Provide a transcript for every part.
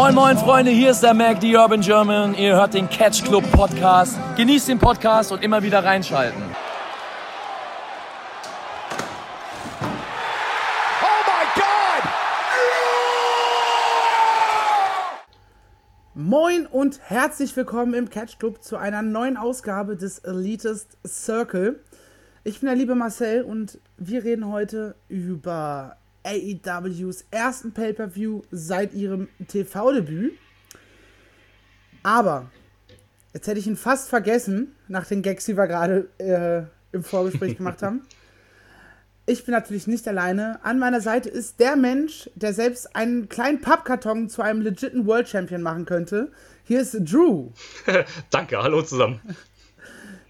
Moin moin Freunde, hier ist der Mac, die Urban German. Ihr hört den Catch Club Podcast. Genießt den Podcast und immer wieder reinschalten. Moin und herzlich willkommen im Catch Club zu einer neuen Ausgabe des Elitist Circle. Ich bin der liebe Marcel und wir reden heute über AEWs ersten Pay-per-View seit ihrem TV-Debüt. Aber jetzt hätte ich ihn fast vergessen, nach den Gags, die wir gerade äh, im Vorgespräch gemacht haben. Ich bin natürlich nicht alleine. An meiner Seite ist der Mensch, der selbst einen kleinen Pappkarton zu einem legiten World Champion machen könnte. Hier ist Drew. Danke, hallo zusammen.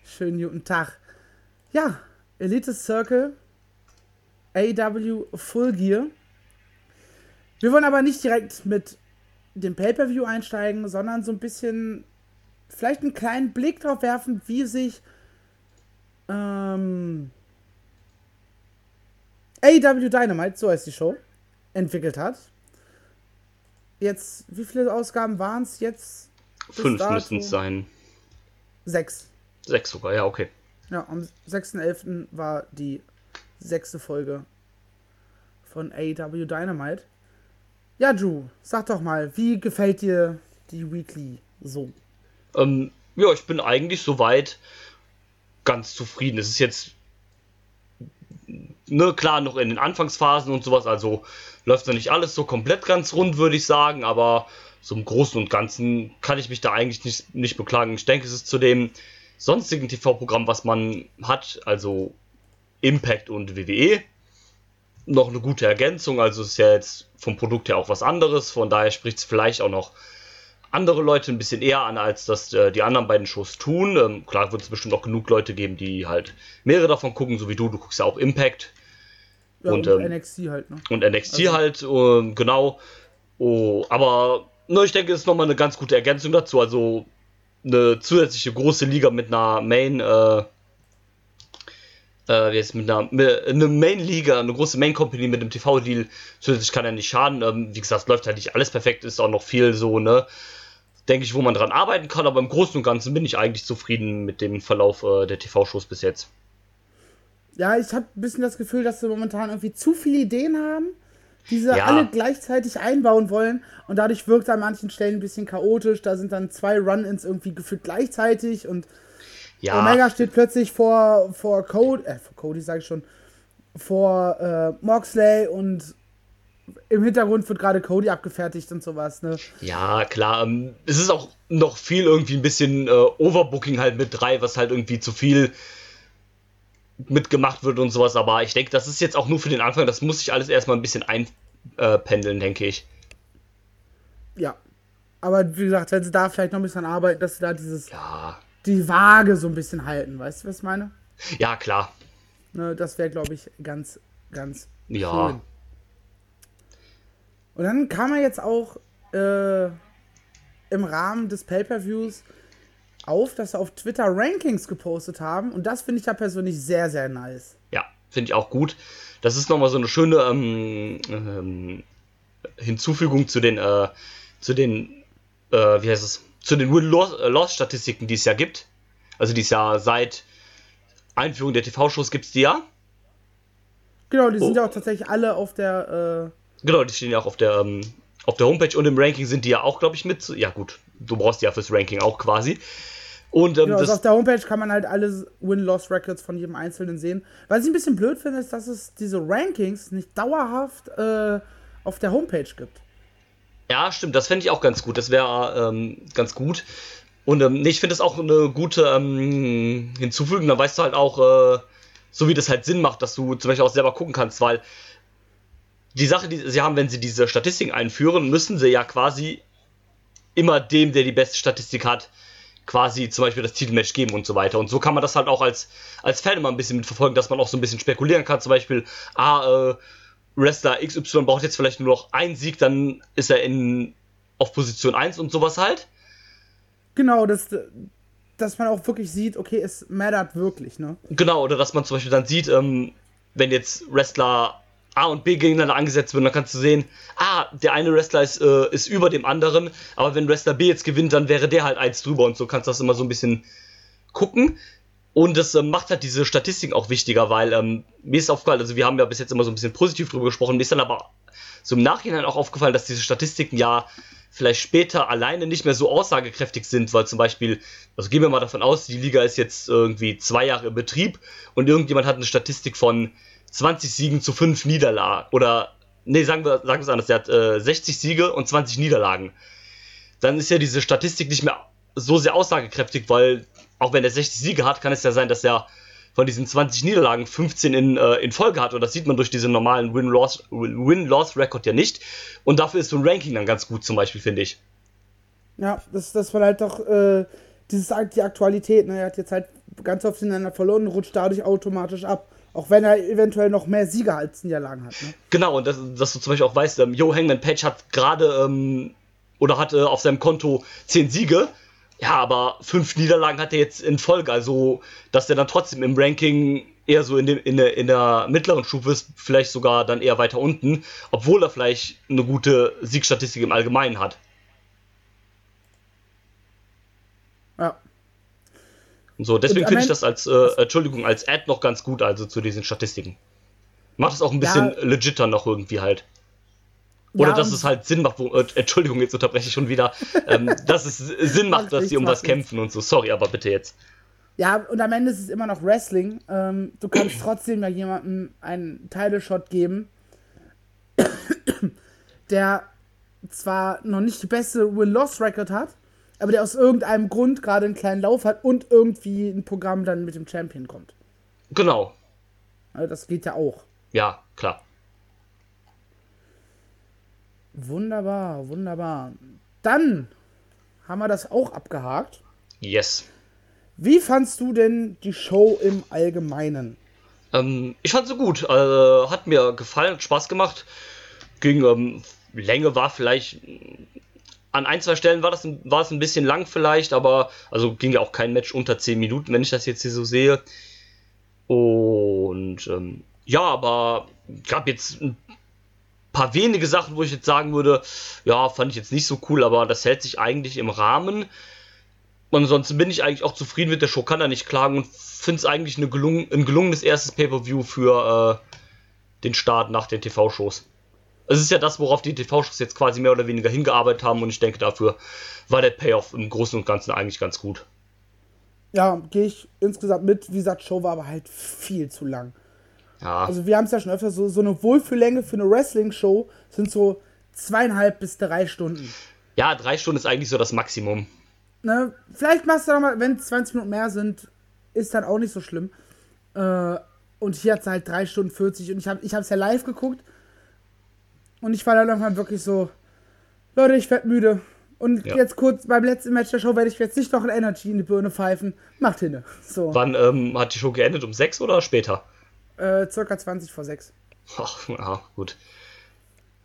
Schönen guten Tag. Ja, Elite Circle, AW Full Gear. Wir wollen aber nicht direkt mit dem Pay-Per-View einsteigen, sondern so ein bisschen vielleicht einen kleinen Blick drauf werfen, wie sich ähm, AW Dynamite, so heißt die Show, entwickelt hat. Jetzt, wie viele Ausgaben waren es jetzt? Fünf müssen es sein. Sechs. Sechs sogar, ja, okay. Ja, am 6.11. war die sechste Folge von AW Dynamite. Ja, Drew, sag doch mal, wie gefällt dir die Weekly so? Ähm, ja, ich bin eigentlich soweit ganz zufrieden. Es ist jetzt ne, klar noch in den Anfangsphasen und sowas, also läuft noch nicht alles so komplett ganz rund, würde ich sagen, aber so im Großen und Ganzen kann ich mich da eigentlich nicht, nicht beklagen. Ich denke, es ist zu dem sonstigen TV-Programm, was man hat, also Impact und WWE, noch eine gute Ergänzung. Also es ist ja jetzt vom Produkt her auch was anderes, von daher spricht es vielleicht auch noch andere Leute ein bisschen eher an, als das äh, die anderen beiden Shows tun. Ähm, klar wird es bestimmt auch genug Leute geben, die halt mehrere davon gucken, so wie du. Du guckst ja auch Impact. Ja, und, und ähm, NXT halt, ne? Und NXT also. halt, äh, genau. Oh, aber ne, ich denke, es ist nochmal eine ganz gute Ergänzung dazu. Also eine zusätzliche große Liga mit einer Main, äh, äh, jetzt mit einer mit, eine Main-Liga, eine große Main-Company mit einem TV-Deal, zusätzlich kann ja nicht schaden. Ähm, wie gesagt, läuft halt nicht alles perfekt, ist auch noch viel so, ne? Denke ich, wo man dran arbeiten kann, aber im Großen und Ganzen bin ich eigentlich zufrieden mit dem Verlauf äh, der TV-Shows bis jetzt. Ja, ich habe ein bisschen das Gefühl, dass sie momentan irgendwie zu viele Ideen haben die sie ja. alle gleichzeitig einbauen wollen. Und dadurch wirkt es an manchen Stellen ein bisschen chaotisch. Da sind dann zwei Run-Ins irgendwie gefühlt gleichzeitig und ja. Omega steht plötzlich vor, vor Cody, äh, vor Cody sage ich schon, vor äh, Moxley und im Hintergrund wird gerade Cody abgefertigt und sowas, ne? Ja, klar. Ähm, es ist auch noch viel irgendwie ein bisschen äh, Overbooking halt mit drei, was halt irgendwie zu viel mitgemacht wird und sowas, aber ich denke, das ist jetzt auch nur für den Anfang, das muss sich alles erstmal ein bisschen einpendeln, denke ich. Ja. Aber wie gesagt, wenn sie da vielleicht noch ein bisschen arbeiten, dass sie da dieses. Ja. Die Waage so ein bisschen halten, weißt du, was ich meine? Ja, klar. Ne, das wäre, glaube ich, ganz, ganz ja. schön. Und dann kam er jetzt auch äh, im Rahmen des Pay-Per-Views auf, dass sie auf Twitter Rankings gepostet haben. Und das finde ich ja persönlich sehr, sehr nice. Ja, finde ich auch gut. Das ist nochmal so eine schöne ähm, ähm, Hinzufügung zu den, äh, zu den, äh, wie heißt es, zu den Win-Loss-Statistiken, die es ja gibt. Also die es ja seit Einführung der TV-Shows gibt es die ja. Genau, die oh. sind ja auch tatsächlich alle auf der. Äh genau, die stehen ja auch auf der, ähm, auf der Homepage und im Ranking sind die ja auch, glaube ich, mit. Ja, gut, du brauchst die ja fürs Ranking auch quasi. Und, ähm, genau, also auf der Homepage kann man halt alle Win-Loss-Records von jedem Einzelnen sehen. Was ich ein bisschen blöd finde, ist, dass es diese Rankings nicht dauerhaft äh, auf der Homepage gibt. Ja, stimmt, das fände ich auch ganz gut. Das wäre ähm, ganz gut. Und ähm, nee, ich finde das auch eine gute ähm, Hinzufügung. Da weißt du halt auch, äh, so wie das halt Sinn macht, dass du zum Beispiel auch selber gucken kannst, weil die Sache, die sie haben, wenn sie diese Statistiken einführen, müssen sie ja quasi immer dem, der die beste Statistik hat, quasi zum Beispiel das Titelmatch geben und so weiter. Und so kann man das halt auch als, als Fan immer ein bisschen mitverfolgen, dass man auch so ein bisschen spekulieren kann. Zum Beispiel, ah, äh, Wrestler XY braucht jetzt vielleicht nur noch einen Sieg, dann ist er in, auf Position 1 und sowas halt. Genau, das, dass man auch wirklich sieht, okay, es mattert wirklich, ne? Genau, oder dass man zum Beispiel dann sieht, ähm, wenn jetzt Wrestler A und B gegeneinander angesetzt wird. dann kannst du sehen, ah, der eine Wrestler ist, äh, ist über dem anderen, aber wenn Wrestler B jetzt gewinnt, dann wäre der halt eins drüber und so kannst du das immer so ein bisschen gucken. Und das ähm, macht halt diese Statistiken auch wichtiger, weil ähm, mir ist aufgefallen, also wir haben ja bis jetzt immer so ein bisschen positiv drüber gesprochen, mir ist dann aber so im Nachhinein auch aufgefallen, dass diese Statistiken ja vielleicht später alleine nicht mehr so aussagekräftig sind, weil zum Beispiel, also gehen wir mal davon aus, die Liga ist jetzt irgendwie zwei Jahre im Betrieb und irgendjemand hat eine Statistik von 20 Siegen zu 5 Niederlagen oder, nee, sagen wir, sagen wir es anders, der hat äh, 60 Siege und 20 Niederlagen. Dann ist ja diese Statistik nicht mehr so sehr aussagekräftig, weil auch wenn er 60 Siege hat, kann es ja sein, dass er von diesen 20 Niederlagen 15 in, äh, in Folge hat. Und das sieht man durch diesen normalen Win-Loss-Record ja nicht. Und dafür ist so ein Ranking dann ganz gut, zum Beispiel, finde ich. Ja, das, das war halt doch äh, dieses, die Aktualität. Ne? Er hat jetzt halt ganz oft hintereinander verloren und rutscht dadurch automatisch ab. Auch wenn er eventuell noch mehr Sieger als Niederlagen hat. Ne? Genau, und das, dass du zum Beispiel auch weißt, ähm, Yo Hangman Page hat gerade ähm, oder hatte auf seinem Konto 10 Siege ja, aber fünf Niederlagen hat er jetzt in Folge, also dass er dann trotzdem im Ranking eher so in, dem, in, der, in der mittleren Stufe ist, vielleicht sogar dann eher weiter unten, obwohl er vielleicht eine gute Siegstatistik im Allgemeinen hat. Ja. Und so, deswegen finde ich das als, äh, Entschuldigung, als Ad noch ganz gut, also zu diesen Statistiken. Macht es auch ein bisschen ja. legiter noch irgendwie halt. Oder ja, dass es halt Sinn macht, wo, äh, Entschuldigung, jetzt unterbreche ich schon wieder, ähm, dass es Sinn macht, dass sie um was kämpfen und so. Sorry, aber bitte jetzt. Ja, und am Ende ist es immer noch Wrestling. Ähm, du kannst trotzdem ja jemandem einen Title-Shot geben, der zwar noch nicht die beste Win-Loss-Record hat, aber der aus irgendeinem Grund gerade einen kleinen Lauf hat und irgendwie ein Programm dann mit dem Champion kommt. Genau. Also das geht ja auch. Ja, klar. Wunderbar, wunderbar. Dann haben wir das auch abgehakt. Yes. Wie fandst du denn die Show im Allgemeinen? Ähm, ich fand sie gut. Äh, hat mir gefallen, Spaß gemacht. Ging, ähm, Länge war vielleicht. An ein, zwei Stellen war das war es ein bisschen lang vielleicht, aber also ging ja auch kein Match unter 10 Minuten, wenn ich das jetzt hier so sehe. Und ähm, ja, aber gab jetzt ein paar wenige Sachen, wo ich jetzt sagen würde, ja, fand ich jetzt nicht so cool, aber das hält sich eigentlich im Rahmen. Ansonsten bin ich eigentlich auch zufrieden mit der Show, kann da nicht klagen und finde es eigentlich eine gelungen, ein gelungenes erstes Pay-Per-View für äh, den Start nach den TV-Shows. Es ist ja das, worauf die TV-Shows jetzt quasi mehr oder weniger hingearbeitet haben und ich denke, dafür war der Payoff im Großen und Ganzen eigentlich ganz gut. Ja, gehe ich insgesamt mit. Wie gesagt, Show war aber halt viel zu lang. Ja. Also wir haben es ja schon öfter, so, so eine Wohlfühllänge für eine Wrestling-Show sind so zweieinhalb bis drei Stunden. Ja, drei Stunden ist eigentlich so das Maximum. Ne, vielleicht machst du noch mal, wenn 20 Minuten mehr sind, ist dann auch nicht so schlimm. Äh, und hier hat es halt drei Stunden 40 und ich habe ich es ja live geguckt. Und ich war dann irgendwann wirklich so, Leute, ich werde müde. Und ja. jetzt kurz beim letzten Match der Show werde ich jetzt nicht noch ein Energy in die Birne pfeifen. Macht hinne. So. Wann ähm, hat die Show geendet? Um sechs oder später? Äh, circa 20 vor 6. Ach, ja, gut.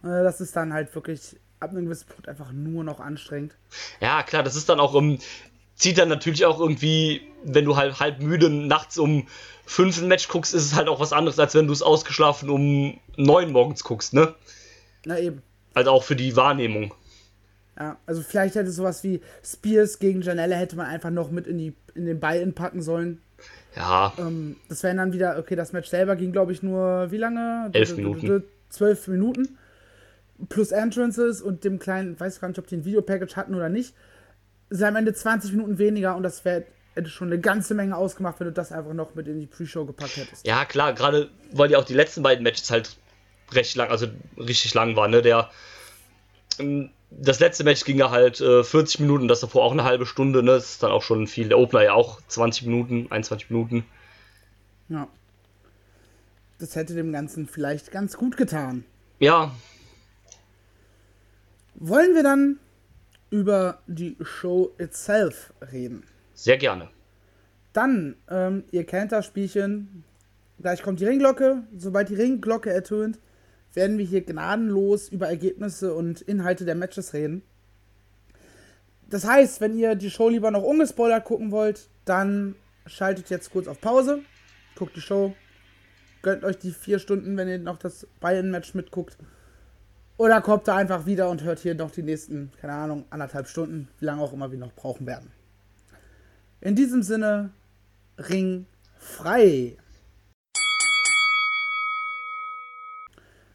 Äh, das ist dann halt wirklich ab einem gewissen Punkt einfach nur noch anstrengend. Ja, klar, das ist dann auch, um, zieht dann natürlich auch irgendwie, wenn du halt halb müde nachts um 5 ein Match guckst, ist es halt auch was anderes, als wenn du es ausgeschlafen um 9 morgens guckst, ne? Na eben. Also auch für die Wahrnehmung. Ja, also vielleicht hätte sowas wie Spears gegen Janelle hätte man einfach noch mit in, die, in den Buy-In packen sollen. Ja. Ähm, das wären dann wieder, okay, das Match selber ging, glaube ich, nur wie lange? Elf Minuten. Zwölf Minuten. Plus Entrances und dem kleinen, weiß gar nicht, ob die ein Videopackage hatten oder nicht. Sind am Ende 20 Minuten weniger und das wäre hätte schon eine ganze Menge ausgemacht, wenn du das einfach noch mit in die Pre-Show gepackt hättest. Ja, klar, gerade weil ja auch die letzten beiden Matches halt recht lang, also richtig lang waren, ne? Der ähm, das letzte Match ging ja halt äh, 40 Minuten, das davor auch eine halbe Stunde, ne? Das ist dann auch schon viel. Der Opener ja auch 20 Minuten, 21 Minuten. Ja. Das hätte dem Ganzen vielleicht ganz gut getan. Ja. Wollen wir dann über die Show itself reden? Sehr gerne. Dann, ähm, ihr kennt das Spielchen. Gleich kommt die Ringglocke. Sobald die Ringglocke ertönt, werden wir hier gnadenlos über Ergebnisse und Inhalte der Matches reden. Das heißt, wenn ihr die Show lieber noch ungespoilert gucken wollt, dann schaltet jetzt kurz auf Pause, guckt die Show gönnt euch die vier Stunden, wenn ihr noch das Bayern-Match mitguckt. Oder kommt da einfach wieder und hört hier noch die nächsten, keine Ahnung, anderthalb Stunden, wie lange auch immer wir noch brauchen werden. In diesem Sinne, Ring frei.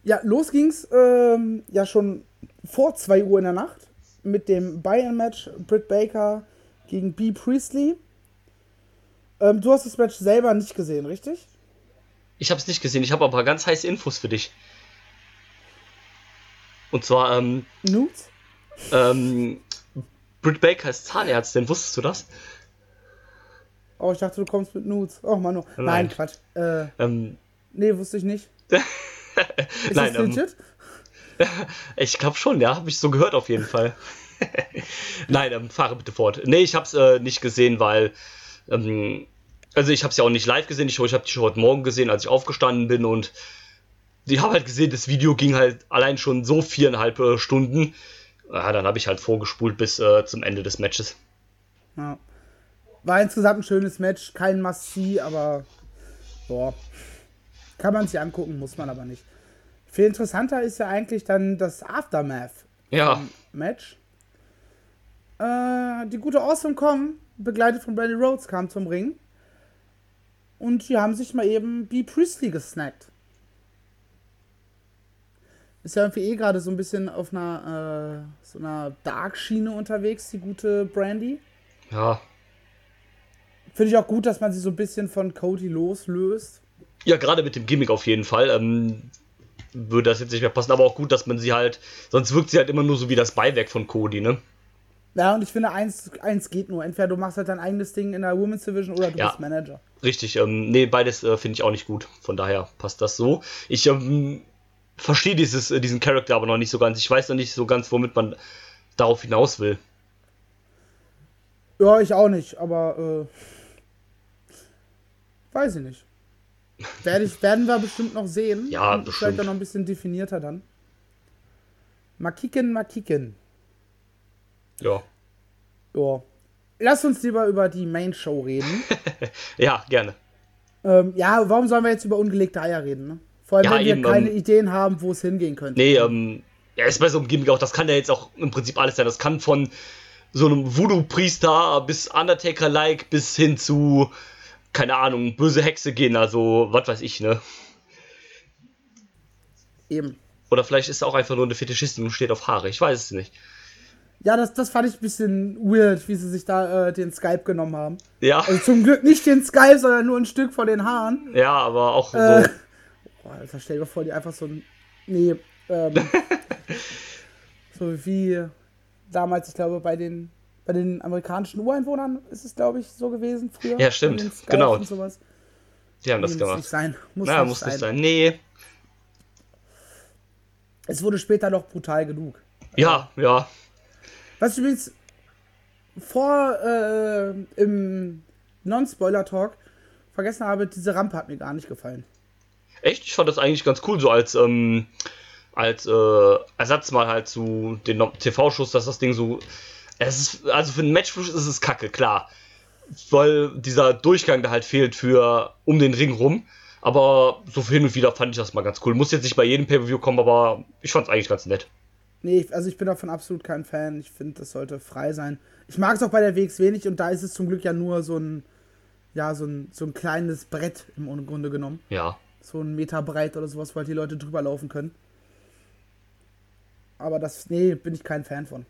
Ja, los ging's ähm, ja schon vor 2 Uhr in der Nacht mit dem Bayern-Match Britt Baker gegen B. Priestley. Ähm, du hast das Match selber nicht gesehen, richtig? Ich habe es nicht gesehen, ich habe aber ganz heiße Infos für dich. Und zwar, ähm. Nudes? Ähm. Britt Baker ist Zahnärztin, wusstest du das? Oh, ich dachte, du kommst mit Nudes. Oh, Manu. Nein, Nein Quatsch. Äh, ähm, nee, wusste ich nicht. ist Nein, das legit? Ähm, ich glaube schon, ja, habe ich so gehört auf jeden Fall. Nein, ähm, fahre bitte fort. Nee, ich habe es äh, nicht gesehen, weil ähm, also ich habe es ja auch nicht live gesehen, ich, ich habe die schon heute Morgen gesehen, als ich aufgestanden bin und ich habe halt gesehen, das Video ging halt allein schon so viereinhalb äh, Stunden. Ja, dann habe ich halt vorgespult bis äh, zum Ende des Matches. Ja. War insgesamt ein schönes Match, kein Must-See, aber boah, kann man sich angucken, muss man aber nicht. Viel interessanter ist ja eigentlich dann das Aftermath ja. Äh, die gute Awesome Kong, begleitet von Brandy Rhodes, kam zum Ring. Und die haben sich mal eben B. Priestley gesnackt. Ist ja irgendwie eh gerade so ein bisschen auf einer, äh, so einer Dark-Schiene unterwegs, die gute Brandy. Ja. Finde ich auch gut, dass man sie so ein bisschen von Cody loslöst. Ja, gerade mit dem Gimmick auf jeden Fall. Ähm, würde das jetzt nicht mehr passen, aber auch gut, dass man sie halt. Sonst wirkt sie halt immer nur so wie das Beiwerk von Cody, ne? Ja, und ich finde, eins, eins geht nur. Entweder du machst halt dein eigenes Ding in der Women's Division oder du ja, bist Manager. Richtig, ähm, nee, beides äh, finde ich auch nicht gut. Von daher passt das so. Ich ähm, verstehe dieses, äh, diesen Charakter aber noch nicht so ganz. Ich weiß noch nicht so ganz, womit man darauf hinaus will. Ja, ich auch nicht, aber äh, weiß ich nicht. Werde ich, werden wir bestimmt noch sehen. Ja, bestimmt. Vielleicht noch ein bisschen definierter dann. Makiken, Makiken. Ja. Ja. Lass uns lieber über die Main Show reden. ja, gerne. Ähm, ja, warum sollen wir jetzt über ungelegte Eier reden, ne? Vor allem, ja, wenn wir eben, keine ähm, Ideen haben, wo es hingehen könnte. Nee, ähm, ja, ist bei so einem Gimmick auch, das kann ja jetzt auch im Prinzip alles sein. Das kann von so einem Voodoo-Priester bis Undertaker-like bis hin zu, keine Ahnung, böse Hexe gehen, also was weiß ich, ne? Eben. Oder vielleicht ist er auch einfach nur eine Fetischistin und steht auf Haare, ich weiß es nicht. Ja, das, das fand ich ein bisschen weird, wie sie sich da äh, den Skype genommen haben. Ja. Also zum Glück nicht den Skype, sondern nur ein Stück von den Haaren. Ja, aber auch äh, so. Boah, Alter, stell dir vor, die einfach so ein. Nee, ähm, so wie damals, ich glaube, bei den, bei den amerikanischen Ureinwohnern ist es, glaube ich, so gewesen früher. Ja, stimmt. Genau. Und sowas. Die haben das gemacht. Muss nicht sein. Muss, naja, nicht, muss sein. nicht sein. Nee. Es wurde später noch brutal genug. Ja, ja. Was ich übrigens vor äh, im Non-Spoiler-Talk vergessen habe, diese Rampe hat mir gar nicht gefallen. Echt? Ich fand das eigentlich ganz cool, so als, ähm, als äh, Ersatz mal halt zu den TV-Schuss, dass das Ding so. Es ist, also für einen Matchfluss ist es kacke, klar. Weil dieser Durchgang da halt fehlt für um den Ring rum. Aber so hin und wieder fand ich das mal ganz cool. Muss jetzt nicht bei jedem Pay-Per-View kommen, aber ich fand es eigentlich ganz nett. Nee, also ich bin davon absolut kein Fan. Ich finde, das sollte frei sein. Ich mag es auch bei der WXW nicht und da ist es zum Glück ja nur so ein, ja, so ein, so ein kleines Brett im Grunde genommen. Ja. So ein Meter breit oder sowas, weil die Leute drüber laufen können. Aber das, nee, bin ich kein Fan von.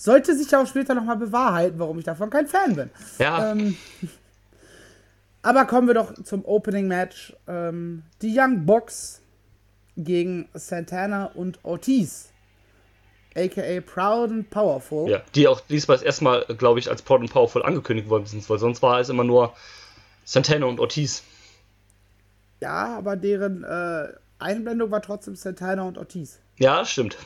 Sollte sich ja auch später nochmal bewahrheiten, warum ich davon kein Fan bin. Ja. Ähm, aber kommen wir doch zum Opening Match. Ähm, die Young Box gegen Santana und Ortiz aka Proud and Powerful. Ja, die auch diesmal erstmal, glaube ich, als Proud and Powerful angekündigt worden sind, weil sonst war es immer nur Santana und Ortiz. Ja, aber deren äh, Einblendung war trotzdem Santana und Ortiz. Ja, stimmt.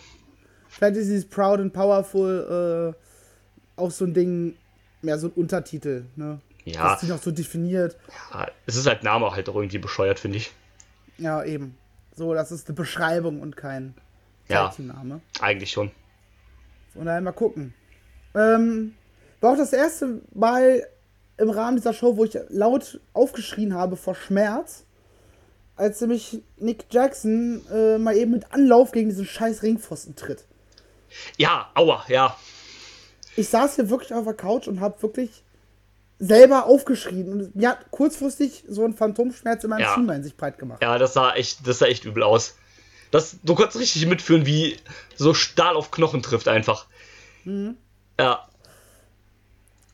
Vielleicht ist dieses Proud and Powerful äh, auch so ein Ding, mehr so ein Untertitel, ne? Ja. Dass die noch so definiert. Ja, es ist halt Name halt auch irgendwie bescheuert, finde ich. Ja, eben. So, das ist eine Beschreibung und kein ja, eigentlich schon. Von daher mal gucken. Ähm, war auch das erste Mal im Rahmen dieser Show, wo ich laut aufgeschrien habe vor Schmerz. als nämlich Nick Jackson äh, mal eben mit Anlauf gegen diesen scheiß Ringpfosten tritt. Ja, aua, ja. Ich saß hier wirklich auf der Couch und habe wirklich selber aufgeschrien und mir hat kurzfristig so ein Phantomschmerz in meinem ja. Schienbein sich breit gemacht. Ja, das sah echt, das sah echt übel aus. Das, du konntest richtig mitfühlen, wie so Stahl auf Knochen trifft einfach. Mhm. Ja.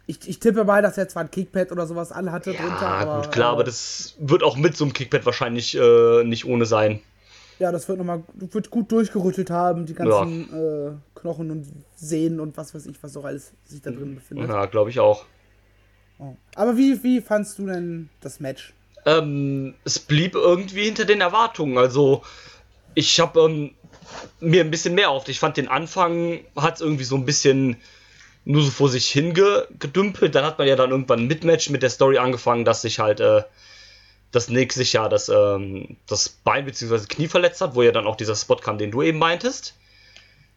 Ich, ich, tippe mal, dass er zwar ein Kickpad oder sowas anhatte ja, drunter. Aber, gut, klar, äh, aber das wird auch mit so einem Kickpad wahrscheinlich äh, nicht ohne sein. Ja, das wird nochmal wird gut durchgerüttelt haben, die ganzen ja. äh, Knochen und Sehnen und was weiß ich, was auch alles sich da drin befindet. Ja, glaube ich auch. Oh. Aber wie, wie fandst du denn das Match? Ähm, es blieb irgendwie hinter den Erwartungen. Also, ich habe ähm, mir ein bisschen mehr auf. Ich fand den Anfang hat es irgendwie so ein bisschen nur so vor sich hingedümpelt. Dann hat man ja dann irgendwann ein Mitmatch mit der Story angefangen, dass sich halt äh, das Nick sich ja das, ähm, das Bein bzw. Knie verletzt hat, wo ja dann auch dieser Spot kam, den du eben meintest.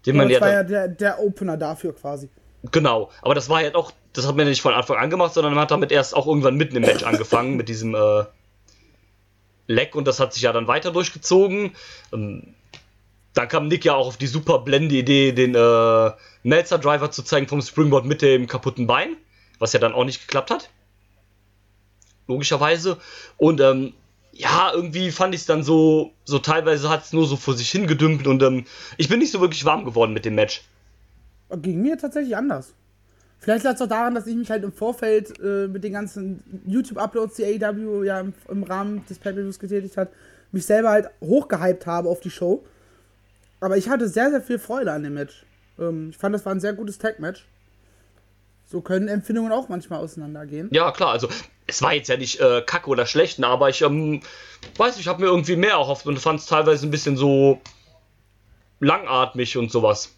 Den ja, man das ja war ja der, der Opener dafür quasi. Genau, aber das war ja auch, das hat man ja nicht von Anfang an gemacht, sondern man hat damit erst auch irgendwann mitten im Match angefangen mit diesem äh, Leck und das hat sich ja dann weiter durchgezogen. Ähm, dann kam Nick ja auch auf die super blende Idee, den äh, Melzer Driver zu zeigen vom Springboard mit dem kaputten Bein, was ja dann auch nicht geklappt hat logischerweise. Und ähm, ja, irgendwie fand ich es dann so, so teilweise hat es nur so vor sich hingedümpelt und ähm, ich bin nicht so wirklich warm geworden mit dem Match. Ging mir tatsächlich anders. Vielleicht lag es auch daran, dass ich mich halt im Vorfeld äh, mit den ganzen YouTube-Uploads, die AEW ja im, im Rahmen des Pay-Per-Views getätigt hat, mich selber halt hochgehypt habe auf die Show. Aber ich hatte sehr, sehr viel Freude an dem Match. Ähm, ich fand, das war ein sehr gutes Tag-Match. So können Empfindungen auch manchmal auseinandergehen. Ja, klar, also es war jetzt ja nicht äh, kacke oder schlecht, ne, aber ich ähm, weiß, ich habe mir irgendwie mehr erhofft und fand es teilweise ein bisschen so langatmig und sowas.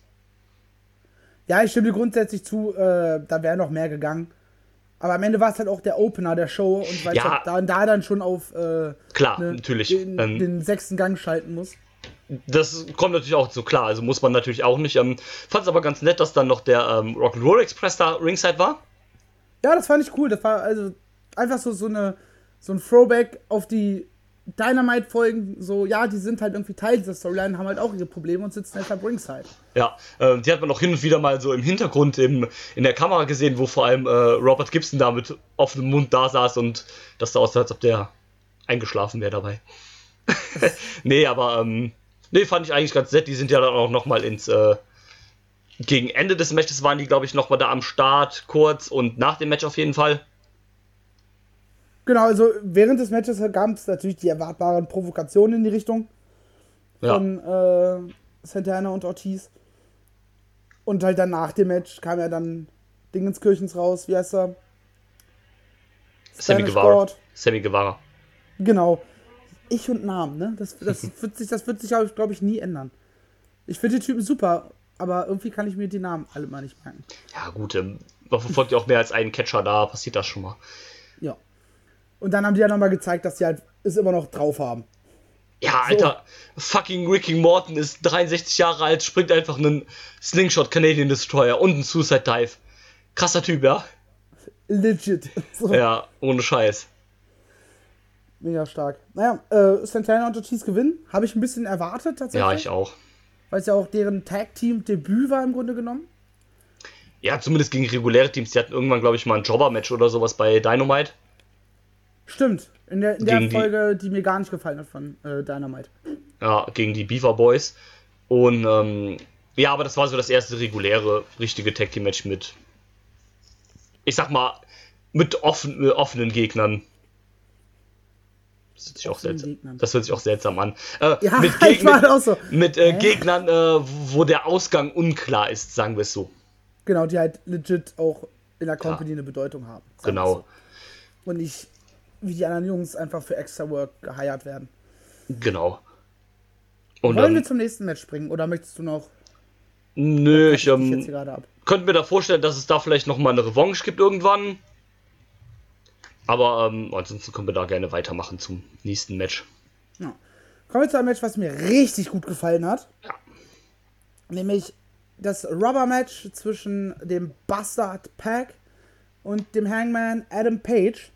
Ja, ich stimme dir grundsätzlich zu, äh, da wäre noch mehr gegangen. Aber am Ende war es halt auch der Opener der Show und weil ja, ich da, da, dann schon auf äh, klar, ne, natürlich. Den, ähm, den, sechsten Gang schalten muss. Das kommt natürlich auch so klar, also muss man natürlich auch nicht. Ähm, Fand es aber ganz nett, dass dann noch der ähm, Rock'n'Roll Express da ringside war. Ja, das fand ich cool. Das war also einfach so, so, eine, so ein Throwback auf die Dynamite-Folgen. So, ja, die sind halt irgendwie Teil dieser Storyline, haben halt auch ihre Probleme und sitzen halt am Ringside. Ja, äh, die hat man auch hin und wieder mal so im Hintergrund im, in der Kamera gesehen, wo vor allem äh, Robert Gibson da mit offenem Mund da saß und das sah aus, als ob der eingeschlafen wäre dabei. nee, aber ähm, nee, fand ich eigentlich ganz nett. Die sind ja dann auch nochmal ins äh, gegen Ende des Matches waren die, glaube ich, nochmal da am Start, kurz und nach dem Match auf jeden Fall. Genau, also während des Matches gab es natürlich die erwartbaren Provokationen in die Richtung ja. von äh, Santana und Ortiz. Und halt dann nach dem Match kam ja dann Dingenskirchens raus, wie heißt er? Sammy Guevara. Sammy Guevara. Genau. Ich und Namen, ne? Das, das wird sich, das wird sich glaube ich, nie ändern. Ich finde die Typen super, aber irgendwie kann ich mir die Namen alle mal nicht merken. Ja, gut, ähm, man verfolgt ja auch mehr als einen Catcher, da passiert das schon mal. Ja. Und dann haben die ja nochmal gezeigt, dass sie halt es immer noch drauf haben. Ja, Alter, fucking Ricky Morton ist 63 Jahre alt, springt einfach einen Slingshot Canadian Destroyer und einen Suicide Dive. Krasser Typ, ja? Legit. So. Ja, ohne Scheiß. Mega stark. Naja, äh, Santana und Ortiz gewinnen. Habe ich ein bisschen erwartet tatsächlich. Ja, ich auch. Weil es ja auch deren Tag-Team-Debüt war im Grunde genommen. Ja, zumindest gegen reguläre Teams. Die hatten irgendwann, glaube ich, mal ein Jobber-Match oder sowas bei Dynamite. Stimmt, in der, in der Folge, die, die, mir gar nicht gefallen hat von äh, Dynamite. Ja, gegen die Beaver Boys. Und ähm, ja, aber das war so das erste reguläre, richtige Tag Team Match mit, ich sag mal, mit offen, mit offenen Gegnern. Das hört sich, auch seltsam, das hört sich auch seltsam an. Äh, ja, mit, Geg mit, so. mit äh, Gegnern, äh, wo der Ausgang unklar ist, sagen wir es so. Genau, die halt legit auch in der Company ja. eine Bedeutung haben. Genau. So. Und nicht wie die anderen Jungs einfach für extra Work geheiert werden. Genau. Und, Wollen ähm, wir zum nächsten Match springen oder möchtest du noch? Nö, ich, ähm, ich könnte mir da vorstellen, dass es da vielleicht noch mal eine Revanche gibt irgendwann. Aber ähm, ansonsten können wir da gerne weitermachen zum nächsten Match. Ja. Kommen wir zu einem Match, was mir richtig gut gefallen hat. Ja. Nämlich das Rubber-Match zwischen dem Bastard Pack und dem Hangman Adam Page.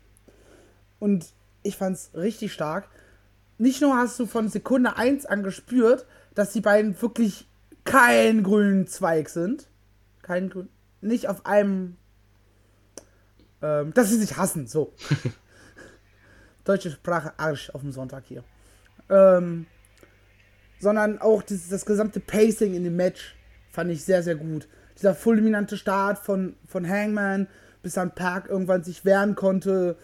Und ich fand es richtig stark. nicht nur hast du von Sekunde 1 an gespürt, dass die beiden wirklich kein grünen Zweig sind. Kein grün. Nicht auf einem. Ähm, dass sie sich hassen, so. Deutsche Sprache Arsch auf dem Sonntag hier. Ähm, sondern auch dieses, das gesamte Pacing in dem Match fand ich sehr, sehr gut. Dieser fulminante Start von, von Hangman, bis dann Park irgendwann sich wehren konnte.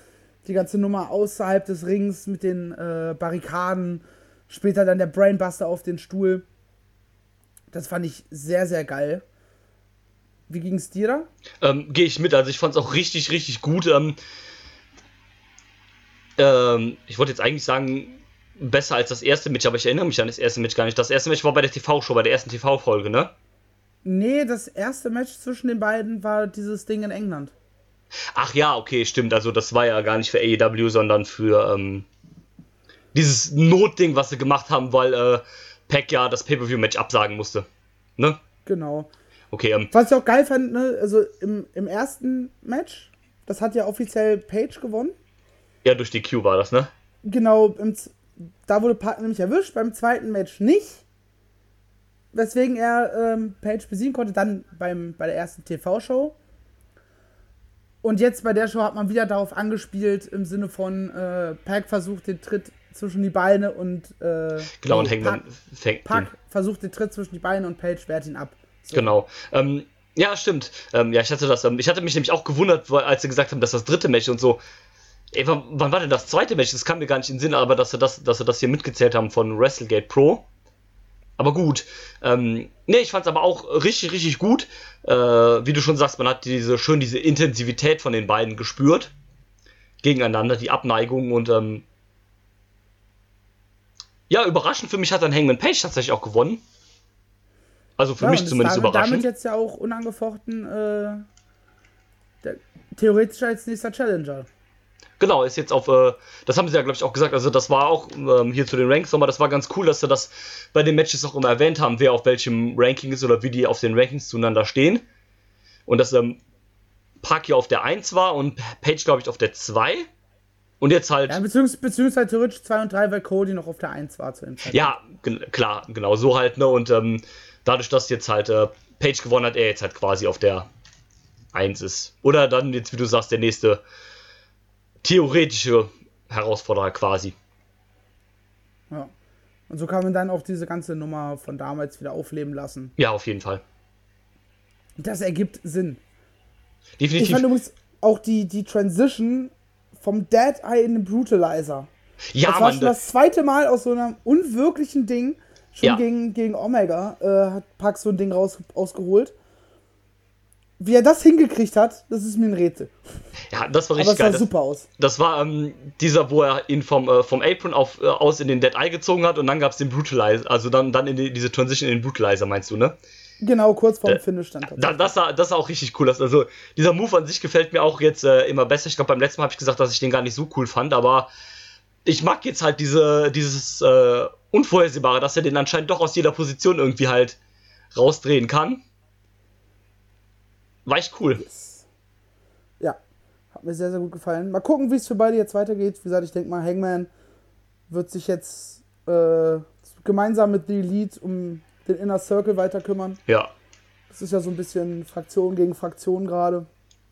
Die ganze Nummer außerhalb des Rings mit den äh, Barrikaden. Später dann der Brainbuster auf den Stuhl. Das fand ich sehr, sehr geil. Wie ging es dir da? Ähm, Gehe ich mit. Also ich fand es auch richtig, richtig gut. Ähm, ähm, ich wollte jetzt eigentlich sagen, besser als das erste Match, aber ich erinnere mich an das erste Match gar nicht. Das erste Match war bei der TV-Show, bei der ersten TV-Folge, ne? Nee, das erste Match zwischen den beiden war dieses Ding in England. Ach ja, okay, stimmt. Also das war ja gar nicht für AEW, sondern für ähm, dieses Notding, was sie gemacht haben, weil äh, Pack ja das Pay-Per-View-Match absagen musste. Ne? Genau. Okay, ähm, Was ich auch geil fand, ne, also im, im ersten Match, das hat ja offiziell Page gewonnen. Ja, durch die Q war das, ne? Genau, im, da wurde Park nämlich erwischt, beim zweiten Match nicht. Weswegen er ähm, Page besiegen konnte, dann beim, bei der ersten TV-Show. Und jetzt bei der Show hat man wieder darauf angespielt, im Sinne von äh, Pack versucht den Tritt zwischen die Beine und äh, genau, und dann fängt Pack versucht den Tritt zwischen die Beine und Page wehrt ihn ab. Genau. Ähm, ja, stimmt. Ähm, ja, ich hatte das. Ähm, ich hatte mich nämlich auch gewundert, als sie gesagt haben, dass das dritte Match und so. Ey, wann, wann, war denn das zweite Match? Das kam mir gar nicht in den Sinn, aber dass sie das, dass sie das hier mitgezählt haben von WrestleGate Pro. Aber gut. Ähm, ne, ich fand es aber auch richtig, richtig gut. Äh, wie du schon sagst, man hat diese schön diese Intensivität von den beiden gespürt. Gegeneinander, die Abneigung und ähm, ja, überraschend für mich hat dann Hangman Page tatsächlich auch gewonnen. Also für ja, mich zumindest damit, überraschend. Damit jetzt ja auch unangefochten äh, der, theoretisch als nächster Challenger. Genau, ist jetzt auf, äh, das haben sie ja, glaube ich, auch gesagt. Also, das war auch ähm, hier zu den Ranks nochmal, das war ganz cool, dass sie das bei den Matches auch immer erwähnt haben, wer auf welchem Ranking ist oder wie die auf den Rankings zueinander stehen. Und dass ähm, Park hier auf der 1 war und Page, glaube ich, auf der 2. Und jetzt halt. Ja, beziehungs beziehungsweise theoretisch 2 und 3, weil Cody noch auf der 1 war zu dem Zeitpunkt. Ja, klar, genau, so halt, ne? Und ähm, dadurch, dass jetzt halt äh, Page gewonnen hat, er jetzt halt quasi auf der 1 ist. Oder dann jetzt, wie du sagst, der nächste theoretische Herausforderer quasi. Ja. Und so kann man dann auch diese ganze Nummer von damals wieder aufleben lassen. Ja, auf jeden Fall. Das ergibt Sinn. Definitiv. Ich fand übrigens auch die, die Transition vom Dead Eye in den Brutalizer. Ja, das war schon das zweite Mal aus so einem unwirklichen Ding, schon ja. gegen, gegen Omega, äh, hat Pax so ein Ding raus, ausgeholt. Wie er das hingekriegt hat, das ist mir ein Rätsel. Ja, das war richtig Aber geil. Das sah super aus. Das war ähm, dieser, wo er ihn vom, äh, vom Apron auf, äh, aus in den Dead Eye gezogen hat und dann gab es den Brutalizer, also dann, dann in die, diese Transition in den Brutalizer, meinst du, ne? Genau, kurz vorm Finish stand das. Das sah, das sah auch richtig cool aus. Also, dieser Move an sich gefällt mir auch jetzt äh, immer besser. Ich glaube, beim letzten Mal habe ich gesagt, dass ich den gar nicht so cool fand, aber ich mag jetzt halt diese, dieses äh, Unvorhersehbare, dass er den anscheinend doch aus jeder Position irgendwie halt rausdrehen kann. War echt cool. Yes. Ja, hat mir sehr, sehr gut gefallen. Mal gucken, wie es für beide jetzt weitergeht. Wie gesagt, ich denke mal, Hangman wird sich jetzt äh, gemeinsam mit The Elite um den Inner Circle weiter kümmern. Ja. Das ist ja so ein bisschen Fraktion gegen Fraktion gerade.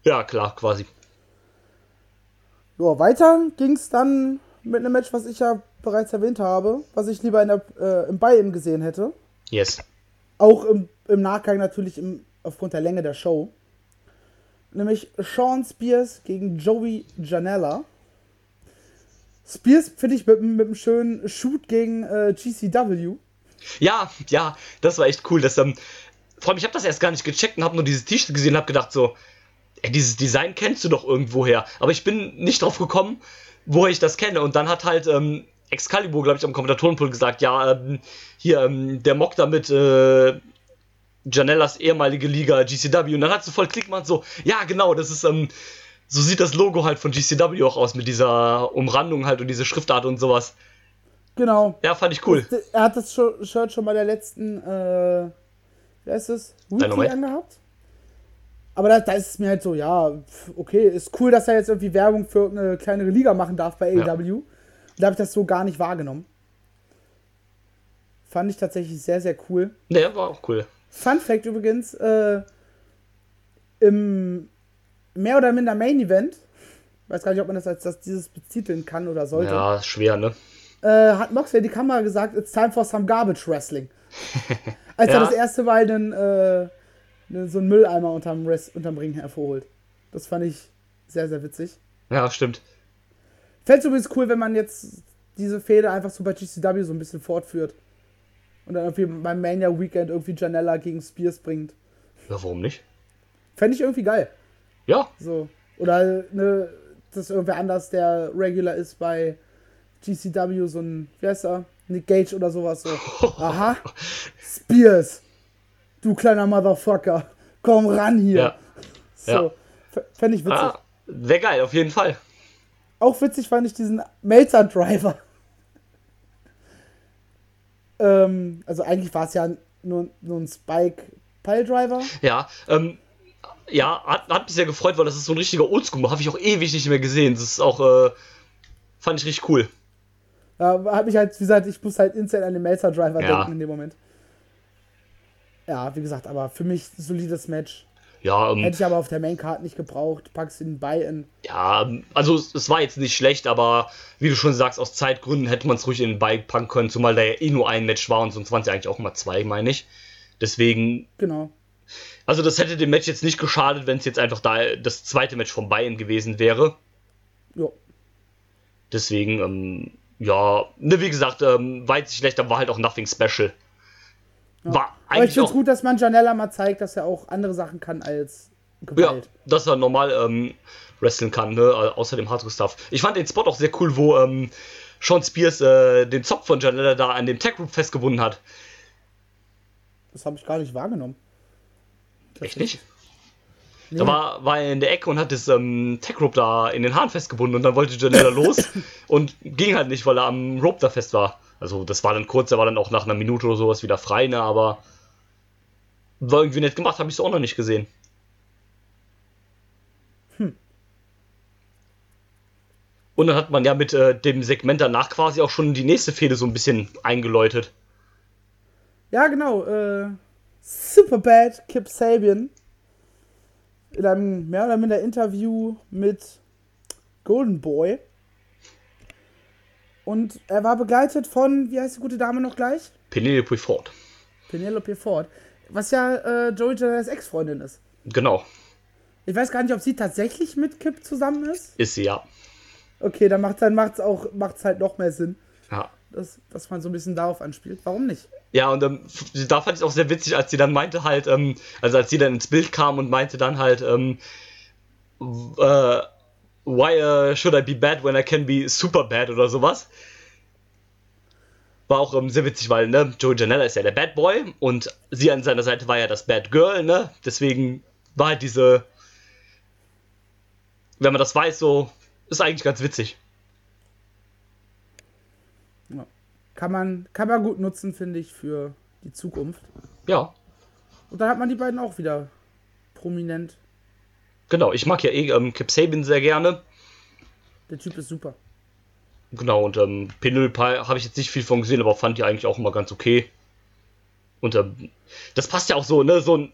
Ja, klar, quasi. Ja, weiter ging es dann mit einem Match, was ich ja bereits erwähnt habe, was ich lieber in der, äh, im Buy-In gesehen hätte. Yes. Auch im, im Nachgang natürlich im, aufgrund der Länge der Show nämlich Sean Spears gegen Joey Janella. Spears finde ich mit, mit einem schönen Shoot gegen äh, GCW. Ja, ja, das war echt cool. Das, ähm, vor allem, ich habe das erst gar nicht gecheckt und habe nur dieses T-Shirt gesehen und habe gedacht so, ey, dieses Design kennst du doch irgendwoher. Aber ich bin nicht drauf gekommen, woher ich das kenne. Und dann hat halt ähm, Excalibur, glaube ich, am Kommentatorenpult gesagt, ja, ähm, hier, ähm, der mockt damit äh, Janellas ehemalige Liga GCW und dann hat sie voll Klick gemacht, so, ja, genau, das ist, ähm, so sieht das Logo halt von GCW auch aus mit dieser Umrandung halt und diese Schriftart und sowas. Genau. Ja, fand ich cool. Er hat das Shirt schon bei der letzten, äh, wie heißt das? Weekly angehabt. Aber da, da, ist es mir halt so, ja, okay, ist cool, dass er jetzt irgendwie Werbung für eine kleinere Liga machen darf bei AEW. Ja. Da habe ich das so gar nicht wahrgenommen. Fand ich tatsächlich sehr, sehr cool. Ne, war auch cool. Fun Fact übrigens, äh, im mehr oder minder Main Event, weiß gar nicht, ob man das als das, dieses betiteln kann oder sollte. Ja, schwer, ne? Äh, hat Moxley die Kamera gesagt, it's time for some garbage wrestling. als ja. er das erste Mal einen, äh, so einen Mülleimer unterm, Rest, unterm Ring hervorholt. Das fand ich sehr, sehr witzig. Ja, stimmt. Fällt es übrigens cool, wenn man jetzt diese Fehde einfach so bei GCW so ein bisschen fortführt. Und dann irgendwie beim Mania Weekend irgendwie Janella gegen Spears bringt. Ja, warum nicht? Fände ich irgendwie geil. Ja. So. Oder ne, dass irgendwer anders, der Regular ist bei GCW, so ein, wie heißt er? Nick Gage oder sowas. So. Aha. Spears. Du kleiner Motherfucker. Komm ran hier. Ja. So. Ja. Fände ich witzig. Ah, Wäre geil, auf jeden Fall. Auch witzig fand ich diesen Melzer-Driver. ähm, also eigentlich war es ja nur, nur ein Spike-Pile-Driver. Ja, ähm, ja, hat, hat mich sehr gefreut, weil das ist so ein richtiger Oldschool. Habe ich auch ewig nicht mehr gesehen. Das ist auch, äh, fand ich richtig cool. Ja, hat mich halt, wie gesagt, ich muss halt instant an den Melzer-Driver ja. denken in dem Moment. Ja, wie gesagt, aber für mich solides Match. Ja, ähm, Hätte ich aber auf der Maincard nicht gebraucht. Packst ihn bei in. Ja, ähm, also es war jetzt nicht schlecht, aber wie du schon sagst, aus Zeitgründen hätte man es ruhig in den Buy packen können, zumal da ja eh nur ein Match war und sonst waren es ja eigentlich auch mal zwei, meine ich. Deswegen. Genau. Also das hätte dem Match jetzt nicht geschadet, wenn es jetzt einfach da das zweite Match von Bayern gewesen wäre. Ja. Deswegen, ähm, ja, ne, wie gesagt, ähm, war jetzt nicht schlecht, aber war halt auch nothing special. Ja. War aber ich finde es gut, dass man Janella mal zeigt, dass er auch andere Sachen kann als Gewalt. Ja, dass er normal ähm, wresteln kann, ne? außer dem Hardcore-Stuff. Ich fand den Spot auch sehr cool, wo ähm, Sean Spears äh, den Zopf von Janella da an dem Tag Group festgebunden hat. Das habe ich gar nicht wahrgenommen. Echt nicht? Nee. Da war, war er in der Ecke und hat das ähm, Tech Rope da in den Haaren festgebunden und dann wollte Janella los und ging halt nicht, weil er am Rope da fest war. Also das war dann kurz, er war dann auch nach einer Minute oder sowas wieder frei, ne, aber war irgendwie nett gemacht, habe ich es auch noch nicht gesehen. Hm. Und dann hat man ja mit äh, dem Segment danach quasi auch schon die nächste Fehde so ein bisschen eingeläutet. Ja, genau. Äh, Superbad Kip Sabian in einem mehr oder minder Interview mit Golden Boy. Und er war begleitet von, wie heißt die gute Dame noch gleich? Penelope Ford. Penelope Ford. Was ja äh, Joey Janela's Ex-Freundin ist. Genau. Ich weiß gar nicht, ob sie tatsächlich mit Kip zusammen ist. Ist sie, ja. Okay, dann macht es dann macht's auch macht's halt noch mehr Sinn. Ja. Dass, dass man so ein bisschen darauf anspielt. Warum nicht? Ja, und ähm, da fand ich es auch sehr witzig, als sie dann meinte halt, ähm, also als sie dann ins Bild kam und meinte dann halt, ähm, äh, why uh, should I be bad when I can be super bad oder sowas. War auch ähm, sehr witzig, weil, ne, Joey Janella ist ja der Bad Boy und sie an seiner Seite war ja das Bad Girl, ne? Deswegen war halt diese, wenn man das weiß, so, ist eigentlich ganz witzig. Kann man, kann man gut nutzen, finde ich, für die Zukunft. Ja. Und dann hat man die beiden auch wieder prominent. Genau, ich mag ja eh ähm, Kip Sabin sehr gerne. Der Typ ist super. Genau, und ähm, Penelope habe ich jetzt nicht viel von gesehen, aber fand die eigentlich auch immer ganz okay. Und ähm, das passt ja auch so, ne? So ein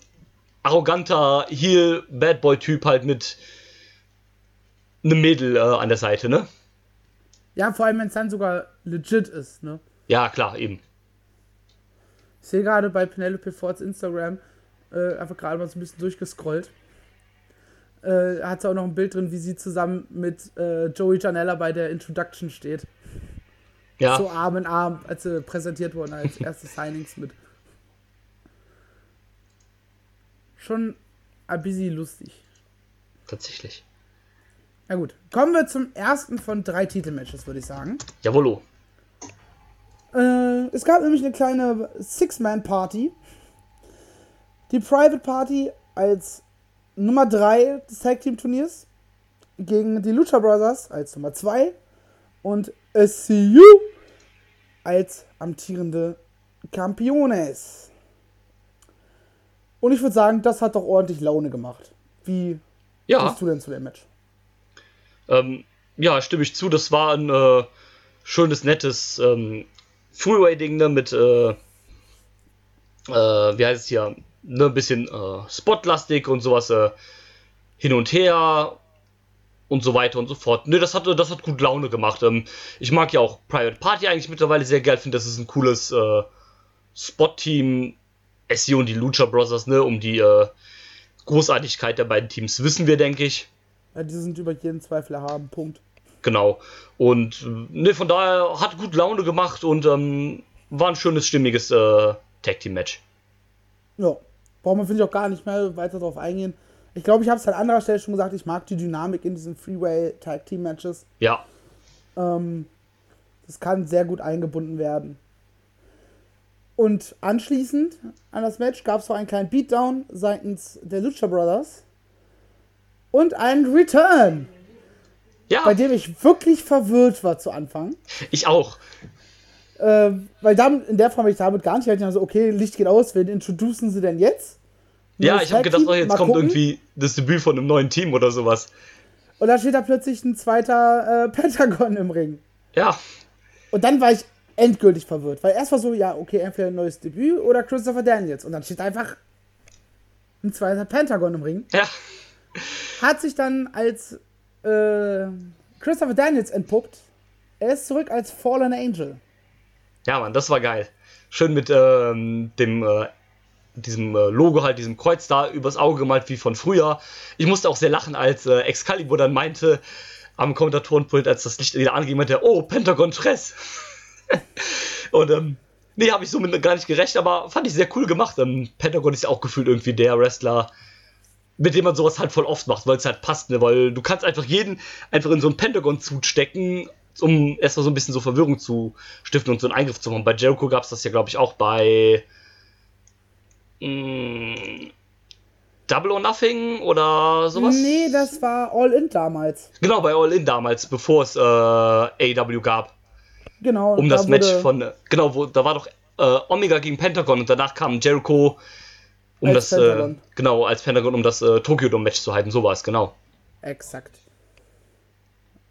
arroganter Heel-Bad Boy-Typ halt mit einem Mädel äh, an der Seite, ne? Ja, vor allem, wenn es dann sogar legit ist, ne? Ja, klar, eben. Ich sehe gerade bei Penelope Fords Instagram äh, einfach gerade mal so ein bisschen durchgescrollt. Äh, hat sie auch noch ein Bild drin, wie sie zusammen mit äh, Joey Janella bei der Introduction steht. Ja. So Arm in Arm, als sie präsentiert wurden als erste Signings mit. Schon ein bisschen lustig. Tatsächlich. Na gut, kommen wir zum ersten von drei Titelmatches, würde ich sagen. Jawollo. Äh, es gab nämlich eine kleine Six-Man-Party. Die Private Party als Nummer 3 des Tag Team Turniers gegen die Lucha Brothers als Nummer 2 und SCU als amtierende Campiones. Und ich würde sagen, das hat doch ordentlich Laune gemacht. Wie ja. bist du denn zu dem Match? Ähm, ja, stimme ich zu. Das war ein äh, schönes, nettes ähm, Freeway-Ding ne, mit äh, äh, wie heißt es hier, ne, ein bisschen äh, spotlastig und sowas äh, hin und her und so weiter und so fort. Ne, das hat, das hat gut Laune gemacht. Ähm, ich mag ja auch Private Party eigentlich mittlerweile sehr geil, finde, das ist ein cooles äh, Spot-Team. SE und die Lucha Brothers, ne, um die äh, Großartigkeit der beiden Teams wissen wir, denke ich. Ja, die sind über jeden Zweifel erhaben, Punkt. Genau. Und ne, von daher hat gut Laune gemacht und ähm, war ein schönes, stimmiges äh, Tag Team Match. Ja, braucht man, finde ich, auch gar nicht mehr weiter darauf eingehen. Ich glaube, ich habe es an anderer Stelle schon gesagt, ich mag die Dynamik in diesen Freeway Tag Team Matches. Ja. Ähm, das kann sehr gut eingebunden werden. Und anschließend an das Match gab es noch einen kleinen Beatdown seitens der Lucha Brothers und einen Return. Ja. Bei dem ich wirklich verwirrt war zu Anfang. Ich auch. Äh, weil damit, in der Form ich damit gar nicht hätte. Also, okay, Licht geht aus, wen introducen sie denn jetzt? Ja, ich habe gedacht, oh, jetzt Mal kommt gucken. irgendwie das Debüt von einem neuen Team oder sowas. Und da steht da plötzlich ein zweiter äh, Pentagon im Ring. Ja. Und dann war ich endgültig verwirrt, weil erst war so, ja, okay, entweder ein neues Debüt oder Christopher Daniels. Und dann steht einfach ein zweiter Pentagon im Ring. Ja. Hat sich dann als äh, Christopher Daniels entpuppt. Er ist zurück als Fallen Angel. Ja, Mann, das war geil. Schön mit ähm, dem äh, diesem äh, Logo halt, diesem Kreuz da übers Auge gemalt wie von früher. Ich musste auch sehr lachen, als äh, Excalibur dann meinte am Kommentatorenpult, als das Licht wieder anging, meinte oh, Pentagon Tress. und ähm, nee, habe ich somit gar nicht gerecht, aber fand ich sehr cool gemacht. Ähm, Pentagon ist ja auch gefühlt irgendwie der Wrestler, mit dem man sowas halt voll oft macht, weil es halt passt, ne? Weil du kannst einfach jeden einfach in so ein Pentagon-Zut stecken, um erstmal so ein bisschen so Verwirrung zu stiften und so einen Eingriff zu machen. Bei Jericho gab es das ja, glaube ich, auch bei mh, mm, Double or Nothing oder sowas? Nee, das war All In damals. Genau, bei All In damals, bevor es äh, AEW gab. Genau. Um das da Match von. Genau, wo, da war doch äh, Omega gegen Pentagon und danach kam Jericho um als das. Äh, genau, als Pentagon, um das äh, Tokyo Dome Match zu halten. So war es, genau. Exakt.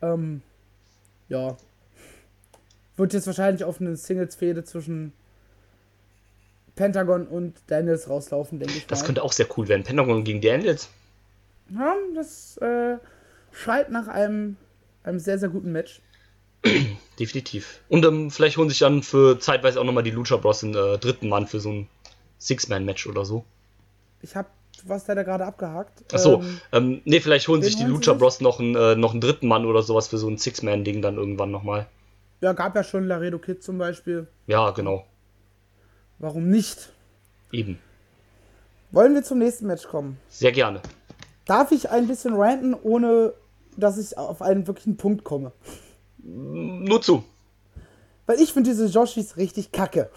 Ähm, ja. Wird jetzt wahrscheinlich auf eine Singles-Fehde zwischen Pentagon und Daniels rauslaufen, denke ich. Das mal. könnte auch sehr cool werden. Pentagon gegen Daniels. Ja, das äh, schreit nach einem, einem sehr, sehr guten Match. Definitiv. Und ähm, vielleicht holen sich dann für zeitweise auch nochmal die Lucha Bros einen äh, dritten Mann für so ein Six-Man-Match oder so. Ich habe was leider gerade abgehakt. Achso, ähm, ähm, nee, vielleicht holen sich die Lucha Bros noch einen, äh, noch einen dritten Mann oder sowas für so ein Six-Man-Ding dann irgendwann nochmal. Ja, gab ja schon Laredo Kid zum Beispiel. Ja, genau. Warum nicht? Eben. Wollen wir zum nächsten Match kommen? Sehr gerne. Darf ich ein bisschen ranten, ohne dass ich auf einen wirklichen Punkt komme? Nur zu. Weil ich finde diese Joshis richtig kacke.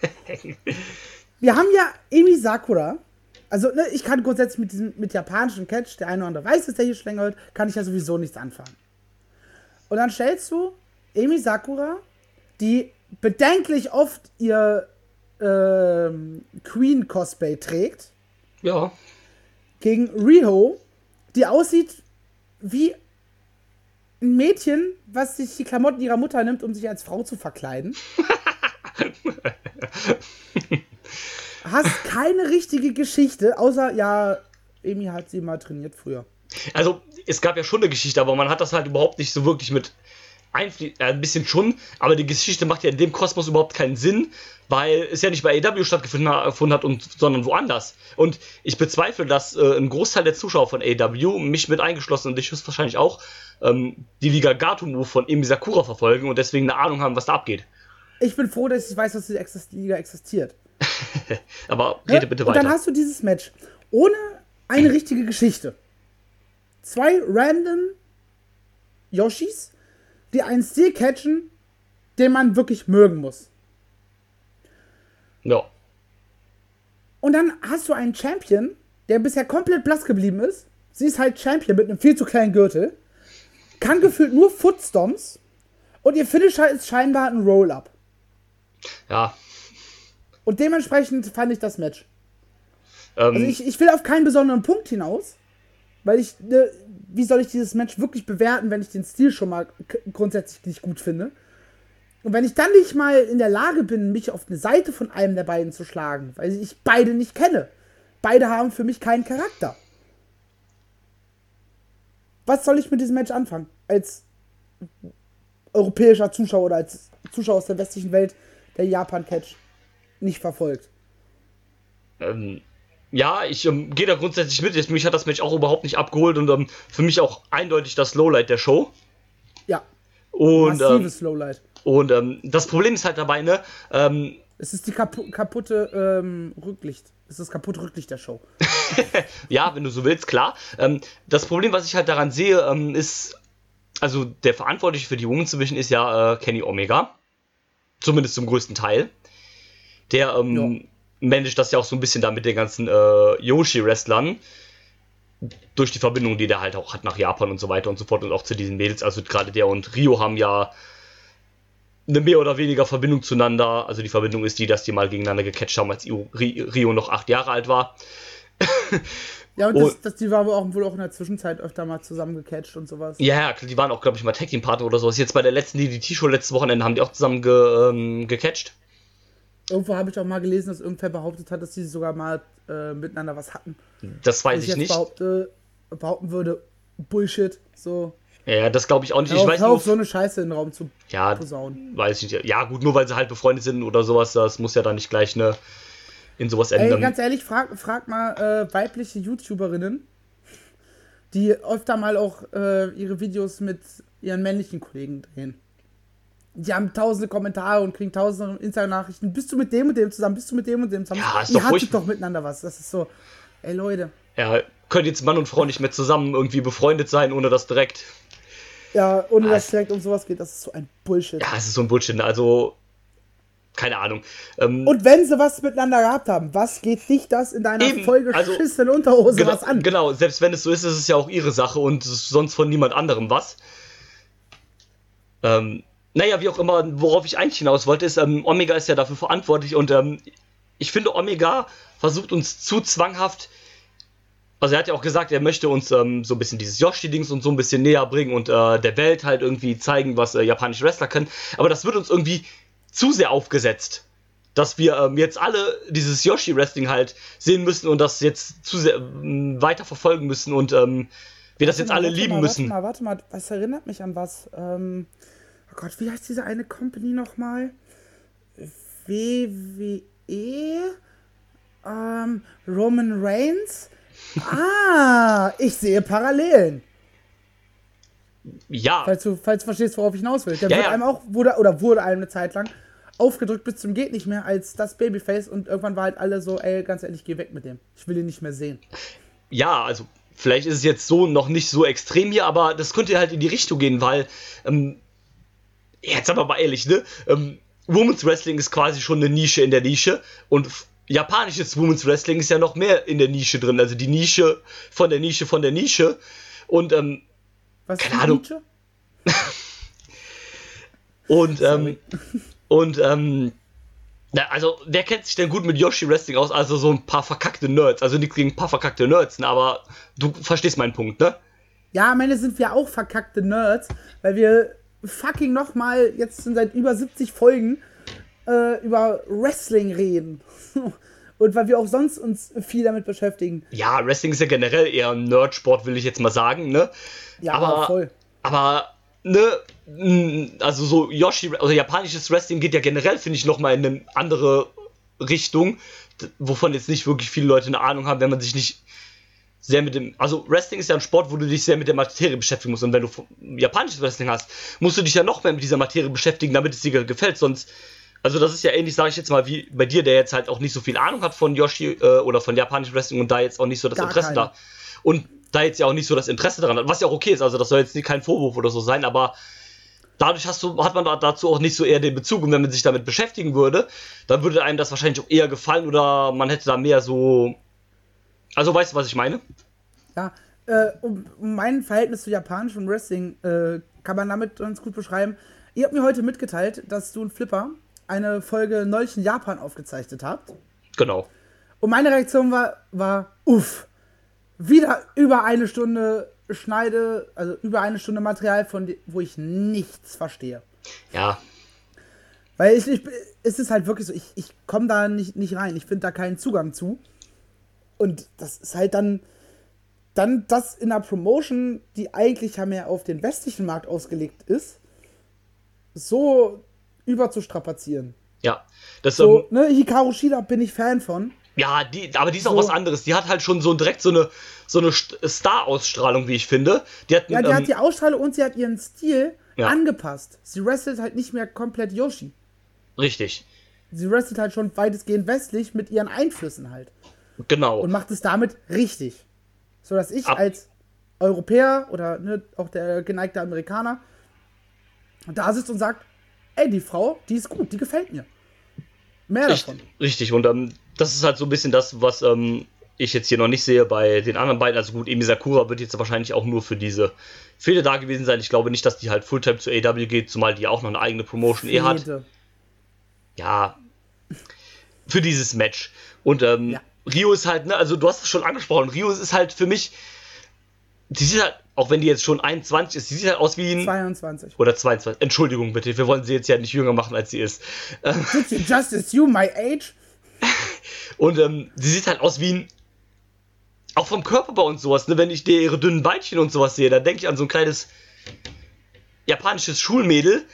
wir haben ja Emi Sakura. Also, ne, ich kann grundsätzlich mit diesem mit japanischen Catch, der eine oder andere weiß, dass der hier schlängelt, kann ich ja sowieso nichts anfangen. Und dann stellst du Emi Sakura, die bedenklich oft ihr äh, Queen-Cosplay trägt. Ja. Gegen Riho, die aussieht wie ein Mädchen, was sich die Klamotten ihrer Mutter nimmt, um sich als Frau zu verkleiden. Hast keine richtige Geschichte, außer, ja, Amy hat sie mal trainiert früher. Also, es gab ja schon eine Geschichte, aber man hat das halt überhaupt nicht so wirklich mit einfließen, äh, ein bisschen schon, aber die Geschichte macht ja in dem Kosmos überhaupt keinen Sinn, weil es ja nicht bei AW stattgefunden hat, und, sondern woanders. Und ich bezweifle, dass äh, ein Großteil der Zuschauer von AW, mich mit eingeschlossen und dich wahrscheinlich auch, ähm, die Liga Gato-Move von Emi Sakura verfolgen und deswegen eine Ahnung haben, was da abgeht. Ich bin froh, dass ich weiß, dass die Liga existiert. aber rede bitte weiter. Und dann hast du dieses Match ohne eine richtige Geschichte. Zwei random Yoshis, die einen Stil catchen, den man wirklich mögen muss. Ja. Und dann hast du einen Champion, der bisher komplett blass geblieben ist. Sie ist halt Champion mit einem viel zu kleinen Gürtel. Kann gefühlt nur Footstomps. Und ihr Finisher ist scheinbar ein Roll-Up. Ja. Und dementsprechend fand ich das Match. Ähm, also ich, ich will auf keinen besonderen Punkt hinaus. Weil ich, ne, wie soll ich dieses Match wirklich bewerten, wenn ich den Stil schon mal grundsätzlich nicht gut finde? Und wenn ich dann nicht mal in der Lage bin, mich auf eine Seite von einem der beiden zu schlagen, weil ich beide nicht kenne, beide haben für mich keinen Charakter. Was soll ich mit diesem Match anfangen? Als europäischer Zuschauer oder als Zuschauer aus der westlichen Welt, der Japan-Catch nicht verfolgt. Ähm, ja, ich ähm, gehe da grundsätzlich mit. Mich hat das Match auch überhaupt nicht abgeholt und ähm, für mich auch eindeutig das Lowlight der Show. Ja. Und, Massives ähm, Lowlight. Und ähm, das Problem ist halt dabei, ne? Ähm, es ist die kapu kaputte ähm, Rücklicht. Es ist das kaputte Rücklicht der Show. ja, wenn du so willst, klar. Ähm, das Problem, was ich halt daran sehe, ähm, ist, also der Verantwortliche für die Women's Division ist ja äh, Kenny Omega. Zumindest zum größten Teil. Der ähm, managt das ja auch so ein bisschen da mit den ganzen äh, Yoshi-Wrestlern. Durch die Verbindung, die der halt auch hat nach Japan und so weiter und so fort und auch zu diesen Mädels. Also gerade der und Rio haben ja eine mehr oder weniger Verbindung zueinander. Also die Verbindung ist die, dass die mal gegeneinander gecatcht haben, als Rio noch acht Jahre alt war. ja, und, das, das, die war wohl auch, wohl auch in der Zwischenzeit öfter mal zusammen gecatcht und sowas. Ja, die waren auch, glaube ich, mal Tag Team Partner oder sowas. Jetzt bei der letzten DDT-Show letztes Wochenende haben die auch zusammen ge, ähm, gecatcht. Irgendwo habe ich auch mal gelesen, dass irgendwer behauptet hat, dass sie sogar mal äh, miteinander was hatten. Das weiß ich, ich nicht. Behaupte, behaupten würde, Bullshit, so. Ja, das glaube ich auch nicht. Ich weiß nur, auf, so eine Scheiße in den Raum zu ja, posaunen. Weiß ich nicht. Ja, gut, nur weil sie halt befreundet sind oder sowas, das muss ja dann nicht gleich ne, in sowas enden. Ey, ganz ehrlich, frag, frag mal äh, weibliche YouTuberinnen, die öfter mal auch äh, ihre Videos mit ihren männlichen Kollegen drehen. Die haben tausende Kommentare und kriegen tausende Instagram-Nachrichten. Bist du mit dem und dem zusammen? Bist du mit dem und dem zusammen? Ja, ist Ihr doch hattet doch miteinander was. Das ist so. Ey, Leute. Ja, können jetzt Mann und Frau nicht mehr zusammen irgendwie befreundet sein, ohne das direkt. Ja, ohne ah, dass es direkt um sowas geht. Das ist so ein Bullshit. Ja, es ist so ein Bullshit. Ne? Also, keine Ahnung. Ähm, und wenn sie was miteinander gehabt haben, was geht dich das in deiner eben, vollgeschissenen also, Unterhose genau, was an? Genau, selbst wenn es so ist, ist es ja auch ihre Sache und sonst von niemand anderem was. Ähm, naja, wie auch immer, worauf ich eigentlich hinaus wollte, ist, ähm, Omega ist ja dafür verantwortlich und ähm, ich finde, Omega versucht uns zu zwanghaft. Also er hat ja auch gesagt, er möchte uns ähm, so ein bisschen dieses Yoshi-Dings und so ein bisschen näher bringen und äh, der Welt halt irgendwie zeigen, was äh, japanische Wrestler können. Aber das wird uns irgendwie zu sehr aufgesetzt, dass wir ähm, jetzt alle dieses Yoshi-Wrestling halt sehen müssen und das jetzt zu sehr ähm, weiter verfolgen müssen und ähm, wir das jetzt mal, alle lieben mal, müssen. Warte mal, warte mal, was erinnert mich an was? Ähm, Gott, wie heißt diese eine Company nochmal? WWE? Ähm, Roman Reigns? ah, ich sehe Parallelen. Ja. Falls du, falls du verstehst, worauf ich hinaus will. Der ja, wird ja. einem auch, wurde, oder wurde einem eine Zeit lang aufgedrückt bis zum geht nicht mehr als das Babyface und irgendwann war halt alle so, ey, ganz ehrlich, geh weg mit dem. Ich will ihn nicht mehr sehen. Ja, also vielleicht ist es jetzt so noch nicht so extrem hier, aber das könnte halt in die Richtung gehen, weil ähm, jetzt aber mal ehrlich, ne? Ähm, Women's Wrestling ist quasi schon eine Nische in der Nische und japanisches Women's Wrestling ist ja noch mehr in der Nische drin, also die Nische von der Nische von der Nische und ähm, was keine Ahnung. und ähm, und ähm, na, also wer kennt sich denn gut mit Yoshi Wrestling aus? Also so ein paar verkackte Nerds, also nichts gegen ein paar verkackte Nerds, ne? aber du verstehst meinen Punkt, ne? Ja, am Ende sind wir auch verkackte Nerds, weil wir fucking nochmal jetzt seit über 70 Folgen äh, über Wrestling reden. Und weil wir auch sonst uns viel damit beschäftigen. Ja, Wrestling ist ja generell eher ein Nerdsport, will ich jetzt mal sagen, ne? Ja, aber, voll. Aber, ne, also so Yoshi, also japanisches Wrestling geht ja generell, finde ich, nochmal in eine andere Richtung, wovon jetzt nicht wirklich viele Leute eine Ahnung haben, wenn man sich nicht sehr mit dem, also Wrestling ist ja ein Sport, wo du dich sehr mit der Materie beschäftigen musst. Und wenn du japanisches Wrestling hast, musst du dich ja noch mehr mit dieser Materie beschäftigen, damit es dir gefällt. Sonst, also das ist ja ähnlich, sage ich jetzt mal, wie bei dir, der jetzt halt auch nicht so viel Ahnung hat von Yoshi äh, oder von japanischem Wrestling und da jetzt auch nicht so das Gar Interesse keine. da. Und da jetzt ja auch nicht so das Interesse daran hat, was ja auch okay ist, also das soll jetzt kein Vorwurf oder so sein, aber dadurch hast du, hat man dazu auch nicht so eher den Bezug. Und wenn man sich damit beschäftigen würde, dann würde einem das wahrscheinlich auch eher gefallen oder man hätte da mehr so also weißt du, was ich meine? Ja, äh, um, um, mein Verhältnis zu japanischem Wrestling äh, kann man damit ganz gut beschreiben. Ihr habt mir heute mitgeteilt, dass du und Flipper eine Folge neulich in Japan aufgezeichnet habt. Genau. Und meine Reaktion war, war uff, wieder über eine Stunde Schneide, also über eine Stunde Material, von wo ich nichts verstehe. Ja. Weil ich, ich es ist halt wirklich so, ich, ich komme da nicht, nicht rein. Ich finde da keinen Zugang zu. Und das ist halt dann, dann das in einer Promotion, die eigentlich ja mehr auf den westlichen Markt ausgelegt ist, so überzustrapazieren. Ja, das so, ähm, ne, Hikaru Shida bin ich Fan von. Ja, die, aber die ist so. auch was anderes. Die hat halt schon so direkt so eine, so eine Star-Ausstrahlung, wie ich finde. Die hat, ja, die ähm, hat die Ausstrahlung und sie hat ihren Stil ja. angepasst. Sie wrestelt halt nicht mehr komplett Yoshi. Richtig. Sie wrestelt halt schon weitestgehend westlich mit ihren Einflüssen halt. Genau. Und macht es damit richtig. So dass ich Ab als Europäer oder ne, auch der geneigte Amerikaner da sitzt und sagt, ey, die Frau, die ist gut, die gefällt mir. Mehr richtig, davon. Richtig, und ähm, das ist halt so ein bisschen das, was ähm, ich jetzt hier noch nicht sehe bei den anderen beiden. Also gut, Emi Sakura wird jetzt wahrscheinlich auch nur für diese Fehde da gewesen sein. Ich glaube nicht, dass die halt Fulltime zu AW geht, zumal die auch noch eine eigene Promotion eh hat. Ja, für dieses Match. Und ähm, ja. Rio ist halt, ne, also du hast es schon angesprochen, Rio ist halt für mich, die sieht halt, auch wenn die jetzt schon 21 ist, die sieht halt aus wie ein. 22. Oder 22. Entschuldigung bitte, wir wollen sie jetzt ja nicht jünger machen, als sie ist. Did you just assume my age? Und ähm, sie sieht halt aus wie ein. Auch vom Körperbau und sowas, ne? Wenn ich dir ihre dünnen Beinchen und sowas sehe, da denke ich an so ein kleines japanisches Schulmädel.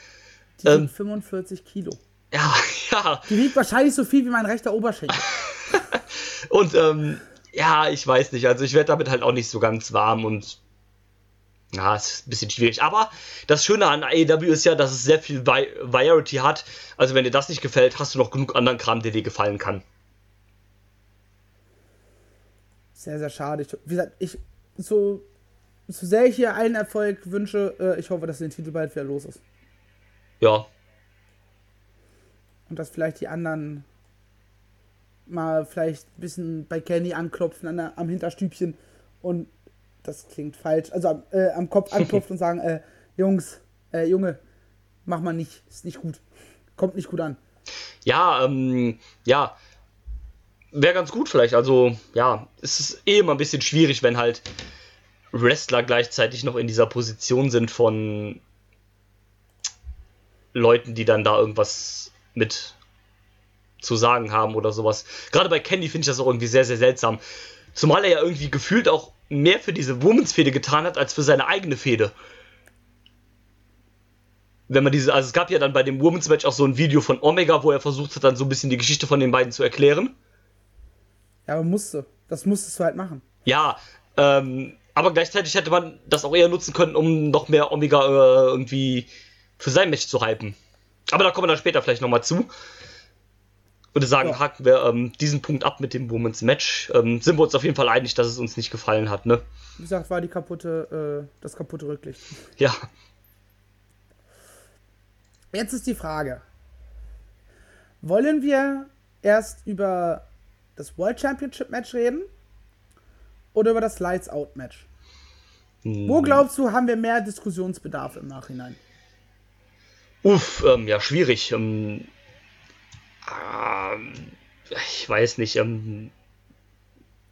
Die ähm, 45 Kilo. Ja, ja. Die wiegt wahrscheinlich so viel wie mein rechter Oberschenkel. und ähm, ja, ich weiß nicht. Also ich werde damit halt auch nicht so ganz warm und ja, es ist ein bisschen schwierig. Aber das Schöne an AEW ist ja, dass es sehr viel Vi Variety hat. Also wenn dir das nicht gefällt, hast du noch genug anderen Kram, der dir gefallen kann. Sehr, sehr schade. Ich, wie gesagt, ich so, so sehr ich hier allen Erfolg wünsche, äh, ich hoffe, dass den Titel bald wieder los ist. Ja. Und dass vielleicht die anderen mal vielleicht ein bisschen bei Kenny anklopfen an der, am Hinterstübchen und das klingt falsch, also am, äh, am Kopf anklopfen und sagen, äh, Jungs, äh, Junge, mach mal nicht, ist nicht gut, kommt nicht gut an. Ja, ähm, ja, wäre ganz gut vielleicht, also ja, es ist eh immer ein bisschen schwierig, wenn halt Wrestler gleichzeitig noch in dieser Position sind von Leuten, die dann da irgendwas mit zu sagen haben oder sowas. Gerade bei Candy finde ich das auch irgendwie sehr, sehr seltsam. Zumal er ja irgendwie gefühlt auch mehr für diese Womans-Fehde getan hat, als für seine eigene Fehde. Wenn man diese, also es gab ja dann bei dem Women's Match auch so ein Video von Omega, wo er versucht hat, dann so ein bisschen die Geschichte von den beiden zu erklären. Ja, aber musste. Das musstest du halt machen. Ja, ähm, aber gleichzeitig hätte man das auch eher nutzen können, um noch mehr Omega äh, irgendwie für sein Match zu hypen. Aber da kommen wir dann später vielleicht nochmal zu würde sagen, ja. haken wir ähm, diesen Punkt ab mit dem Women's Match. Ähm, sind wir uns auf jeden Fall einig, dass es uns nicht gefallen hat, ne? Wie gesagt, war die kaputte, äh, das kaputte Rücklicht. Ja. Jetzt ist die Frage: Wollen wir erst über das World Championship Match reden oder über das Lights Out Match? Hm. Wo glaubst du, haben wir mehr Diskussionsbedarf im Nachhinein? Uff, ähm, ja, schwierig. Ähm, ich weiß nicht, ähm,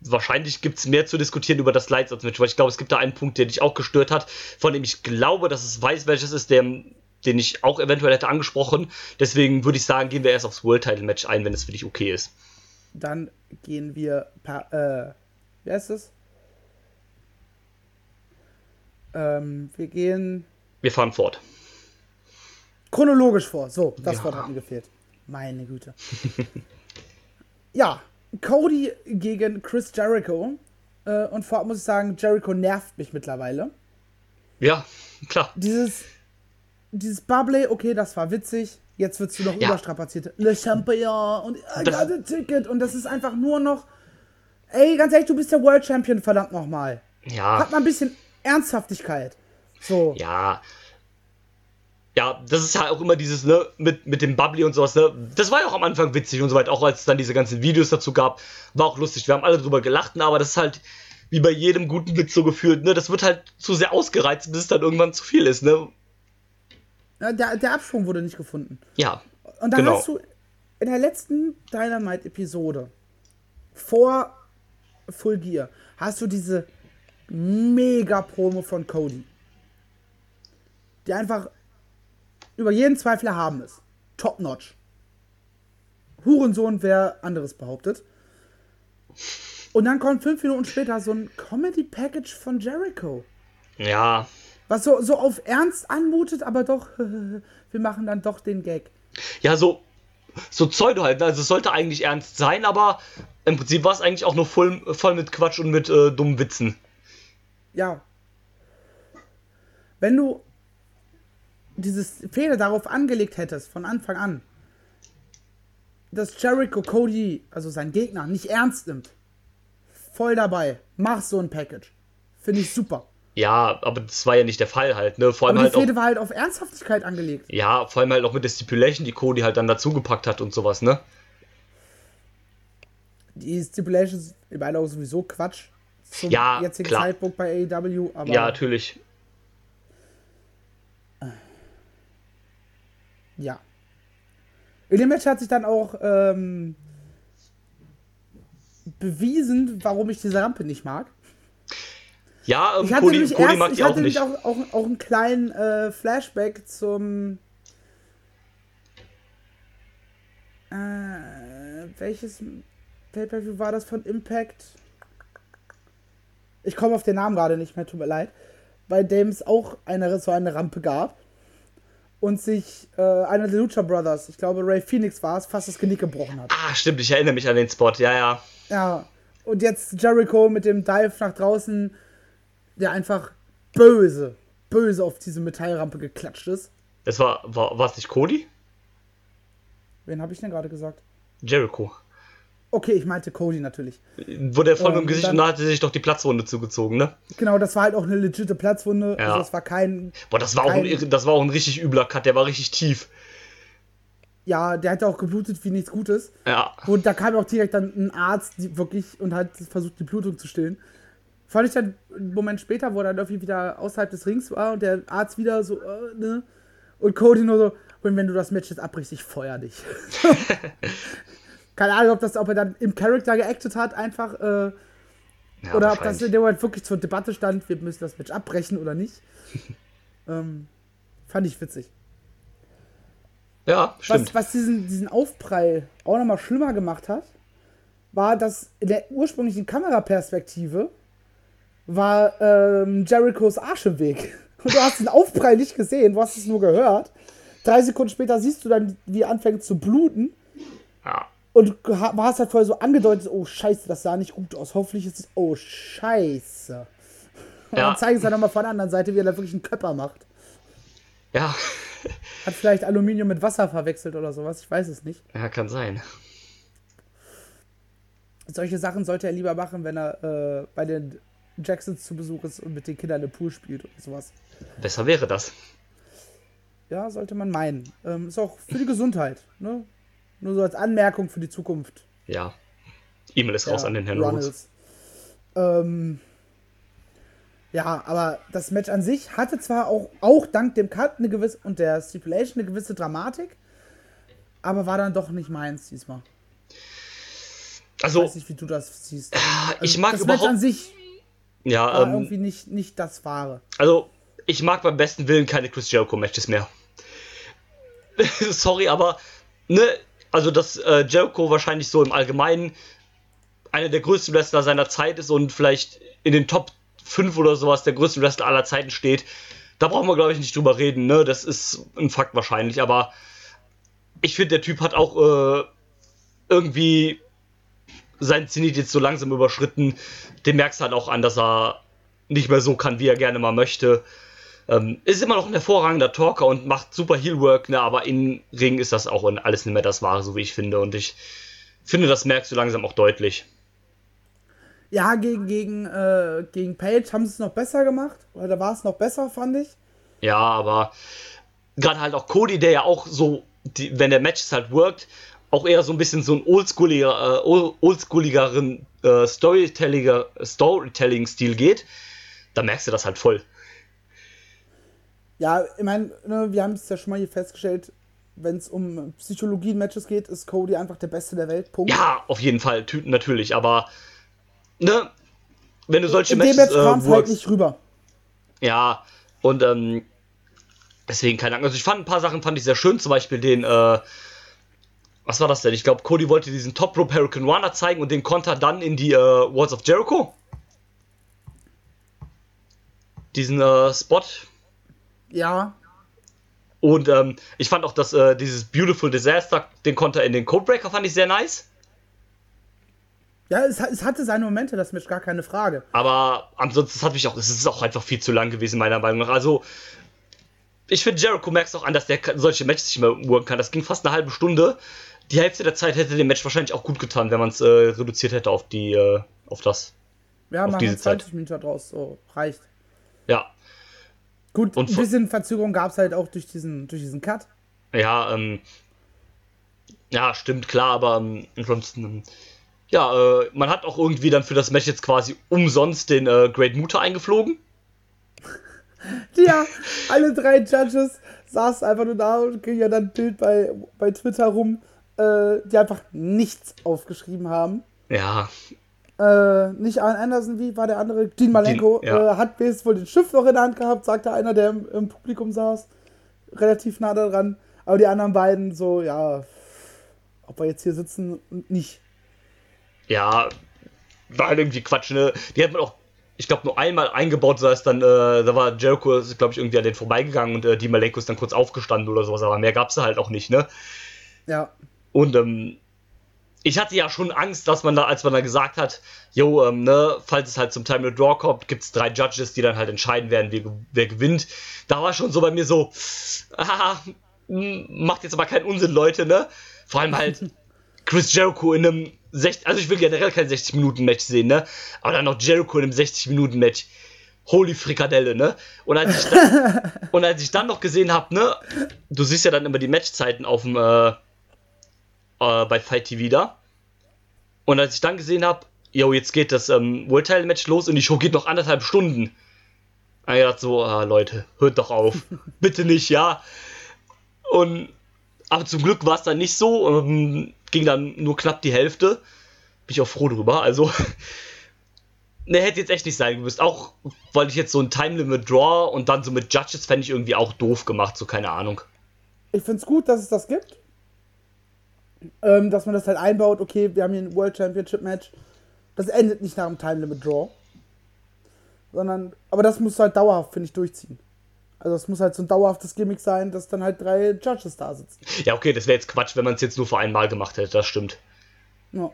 wahrscheinlich gibt es mehr zu diskutieren über das Lights Match, weil ich glaube, es gibt da einen Punkt, der dich auch gestört hat, von dem ich glaube, dass es weiß, welches ist, der, den ich auch eventuell hätte angesprochen. Deswegen würde ich sagen, gehen wir erst aufs World Title Match ein, wenn es für dich okay ist. Dann gehen wir, äh, wie heißt es? Ähm, wir gehen. Wir fahren fort. Chronologisch vor. So, das ja. Wort hat mir gefehlt. Meine Güte. ja, Cody gegen Chris Jericho. Äh, und vorab muss ich sagen, Jericho nervt mich mittlerweile. Ja, klar. Dieses, dieses Bubble, okay, das war witzig. Jetzt wirst du noch ja. überstrapaziert. Le Champion und I got a ticket. Und das ist einfach nur noch. Ey, ganz ehrlich, du bist der World Champion, verdammt nochmal. Ja. Hat mal ein bisschen Ernsthaftigkeit. So. Ja, ja, das ist ja auch immer dieses, ne, mit, mit dem Bubbly und sowas, ne. Das war ja auch am Anfang witzig und so weiter, auch als es dann diese ganzen Videos dazu gab, war auch lustig. Wir haben alle drüber gelacht, aber das ist halt wie bei jedem guten Witz so gefühlt, ne. Das wird halt zu sehr ausgereizt, bis es dann irgendwann zu viel ist, ne. Der, der Abschwung wurde nicht gefunden. Ja. Und da genau. hast du in der letzten Dynamite-Episode vor Full Gear hast du diese mega Promo von Cody. Die einfach über jeden Zweifel erhaben ist. top-notch. Hurensohn, wer anderes behauptet. Und dann kommt fünf Minuten später so ein Comedy-Package von Jericho. Ja. Was so, so auf Ernst anmutet, aber doch, wir machen dann doch den Gag. Ja, so, so Pseudo halt. Also es sollte eigentlich ernst sein, aber im Prinzip war es eigentlich auch nur voll, voll mit Quatsch und mit äh, dummen Witzen. Ja. Wenn du dieses Fehler darauf angelegt hättest, von Anfang an, dass Jericho Cody, also sein Gegner, nicht ernst nimmt, voll dabei, mach so ein Package. Finde ich super. Ja, aber das war ja nicht der Fall halt, ne? Vor allem aber die halt Fehde war halt auf Ernsthaftigkeit angelegt. Ja, vor allem halt auch mit der Stipulation, die Cody halt dann dazugepackt hat und sowas, ne? Die Stipulation ist meiner Augen sowieso Quatsch. Zum ja, jetzigen klar. Zeitpunkt bei AEW, aber. Ja, natürlich. Ja. In dem Match hat sich dann auch ähm, bewiesen, warum ich diese Rampe nicht mag. Ja, ähm, ich hatte Cody, Cody erst, ich hatte auch nicht. Auch, auch, auch einen kleinen äh, Flashback zum. Äh, welches Pay-Per-View war das von Impact? Ich komme auf den Namen gerade nicht mehr, tut mir leid. Bei dem es auch eine, so eine Rampe gab und sich äh, einer der Lucha Brothers, ich glaube Ray Phoenix war es, fast das Genick gebrochen hat. Ah, stimmt, ich erinnere mich an den Spot, ja, ja. Ja, und jetzt Jericho mit dem Dive nach draußen, der einfach böse, böse auf diese Metallrampe geklatscht ist. Das war, war, war es nicht Cody? Wen habe ich denn gerade gesagt? Jericho. Okay, ich meinte Cody natürlich. Wurde er voll ähm, im Gesicht dann, und da hatte sich doch die Platzwunde zugezogen, ne? Genau, das war halt auch eine legitime Platzwunde. Ja. Also das war kein. Boah, das war, kein, auch ein, das war auch ein richtig übler Cut, der war richtig tief. Ja, der hatte auch geblutet wie nichts Gutes. Ja. Und da kam auch direkt dann ein Arzt wirklich und hat versucht, die Blutung zu stillen. Fand ich dann einen Moment später, wo er dann irgendwie wieder außerhalb des Rings war und der Arzt wieder so, äh, ne? Und Cody nur so, und wenn du das Match jetzt abbrichst, ich feuer dich. Keine Ahnung, ob, das, ob er dann im Charakter geactet hat, einfach. Äh, ja, oder ob das in dem Moment wirklich zur Debatte stand, wir müssen das Match abbrechen oder nicht. ähm, fand ich witzig. Ja, stimmt. Was, was diesen, diesen Aufprall auch nochmal schlimmer gemacht hat, war, dass in der ursprünglichen Kameraperspektive war ähm, Jerichos Arsch im Weg. Und du hast den Aufprall nicht gesehen, du hast es nur gehört. Drei Sekunden später siehst du dann, wie er anfängt zu bluten. Ja. Und du hast halt vorher so angedeutet, oh Scheiße, das sah nicht gut aus. Hoffentlich ist es, oh Scheiße. Und ja. dann zeigen sie dann nochmal von der anderen Seite, wie er da wirklich einen Köpper macht. Ja. Hat vielleicht Aluminium mit Wasser verwechselt oder sowas, ich weiß es nicht. Ja, kann sein. Solche Sachen sollte er lieber machen, wenn er äh, bei den Jacksons zu Besuch ist und mit den Kindern im Pool spielt oder sowas. Besser wäre das. Ja, sollte man meinen. Ähm, ist auch für die Gesundheit. Ne? Nur so als Anmerkung für die Zukunft. Ja. E-Mail ist ja, raus an den Herrn Runnels. Ähm, ja, aber das Match an sich hatte zwar auch, auch dank dem Cut eine gewisse und der Stipulation eine gewisse Dramatik, aber war dann doch nicht meins diesmal. Also, ich weiß nicht, wie du das siehst. Also, ich mag das überhaupt Match an sich ja, war ähm, irgendwie nicht, nicht das Wahre. Also, ich mag beim besten Willen keine Chris Jericho Matches mehr. Sorry, aber ne, also dass äh, Jericho wahrscheinlich so im Allgemeinen einer der größten Wrestler seiner Zeit ist und vielleicht in den Top 5 oder sowas der größten Wrestler aller Zeiten steht. Da brauchen wir, glaube ich, nicht drüber reden, ne? Das ist ein Fakt wahrscheinlich, aber ich finde, der Typ hat auch äh, irgendwie sein Zenit jetzt so langsam überschritten. Dem merkst du halt auch an, dass er nicht mehr so kann, wie er gerne mal möchte. Ähm, ist immer noch ein hervorragender Talker und macht super Heelwork, ne, aber in Ring ist das auch alles nicht mehr das Wahre, so wie ich finde. Und ich finde, das merkst du langsam auch deutlich. Ja, gegen, gegen, äh, gegen Page haben sie es noch besser gemacht. Oder da war es noch besser, fand ich. Ja, aber gerade halt auch Cody, der ja auch so, die, wenn der Match halt worked, auch eher so ein bisschen so ein oldschooliger, äh, oldschooligeren äh, Storytelling-Stil geht, da merkst du das halt voll. Ja, ich meine, ne, wir haben es ja schon mal hier festgestellt, wenn es um Psychologie-Matches geht, ist Cody einfach der Beste der Welt. Punkt. Ja, auf jeden Fall, natürlich, aber ne, wenn du solche In Matches. In dem Match kam es äh, halt nicht rüber. Ja, und ähm, deswegen keine Ahnung. Also ich fand ein paar Sachen fand ich sehr schön, zum Beispiel den, äh, was war das denn? Ich glaube, Cody wollte diesen Top Rope Hurricane Runner zeigen und den Konter dann in die äh, Walls of Jericho. Diesen äh, Spot. Ja. Und ähm, ich fand auch, dass äh, dieses Beautiful Disaster, den Konter in den Codebreaker, fand ich sehr nice. Ja, es, es, hatte seine Momente, das ist gar keine Frage. Aber ansonsten hat mich auch, es ist auch einfach viel zu lang gewesen, meiner Meinung nach. Also, ich finde, Jericho merkt auch an, dass der solche Matches nicht mehr uhren kann. Das ging fast eine halbe Stunde. Die Hälfte der Zeit hätte dem Match wahrscheinlich auch gut getan, wenn man es äh, reduziert hätte auf die, äh, auf das. Wir haben diese 20 Minuten draus, so reicht. Ja. Gut, Und ein bisschen Verzögerung gab es halt auch durch diesen, durch diesen Cut. Ja, ähm. Ja, stimmt, klar, aber ähm, ansonsten. Ähm, ja, äh, man hat auch irgendwie dann für das Match jetzt quasi umsonst den äh, Great Muta eingeflogen. Ja, alle drei Judges saßen einfach nur da und kriegen ja dann ein Bild bei, bei Twitter rum, äh, die einfach nichts aufgeschrieben haben. Ja. Äh, nicht Arne Anderson, wie war der andere? Dean Malenko Dean, ja. äh, hat bis wohl den Schiff noch in der Hand gehabt, sagte einer, der im, im, Publikum saß. Relativ nah daran. Aber die anderen beiden so, ja, ob wir jetzt hier sitzen, nicht ja, war halt irgendwie Quatsch, ne? Die hat man auch, ich glaube, nur einmal eingebaut, so heißt dann, äh, da war Jericho, glaube ich, irgendwie an den vorbeigegangen und äh, die Malenko ist dann kurz aufgestanden oder sowas, aber mehr gab es halt auch nicht, ne? Ja. Und, ähm, ich hatte ja schon Angst, dass man da, als man da gesagt hat, jo, ähm, ne, falls es halt zum Time of Draw kommt, gibt es drei Judges, die dann halt entscheiden werden, wer, wer gewinnt. Da war schon so bei mir so, ah, macht jetzt aber keinen Unsinn, Leute, ne? Vor allem halt Chris Jericho in einem 60, also ich will generell kein 60-Minuten-Match sehen, ne? Aber dann noch Jericho in einem 60-Minuten-Match. Holy Frikadelle, ne? Und als ich dann, und als ich dann noch gesehen habe, ne? Du siehst ja dann immer die Matchzeiten auf dem, äh, äh, bei Fight TV da. Und als ich dann gesehen habe, yo, jetzt geht das ähm, World Title Match los und die Show geht noch anderthalb Stunden. Ich dachte so, ah, Leute, hört doch auf. Bitte nicht, ja. Und aber zum Glück war es dann nicht so. Ähm, ging dann nur knapp die Hälfte. Bin ich auch froh drüber. Also, ne, hätte jetzt echt nicht sein müssen. Auch, weil ich jetzt so ein Time Limit Draw und dann so mit Judges fände ich irgendwie auch doof gemacht, so keine Ahnung. Ich finde es gut, dass es das gibt. Ähm, dass man das halt einbaut, okay, wir haben hier ein World Championship Match. Das endet nicht nach einem Time Limit Draw. Sondern, aber das muss halt dauerhaft, finde ich, durchziehen. Also es muss halt so ein dauerhaftes Gimmick sein, dass dann halt drei Judges da sitzen. Ja, okay, das wäre jetzt Quatsch, wenn man es jetzt nur für einmal gemacht hätte, das stimmt. Ja.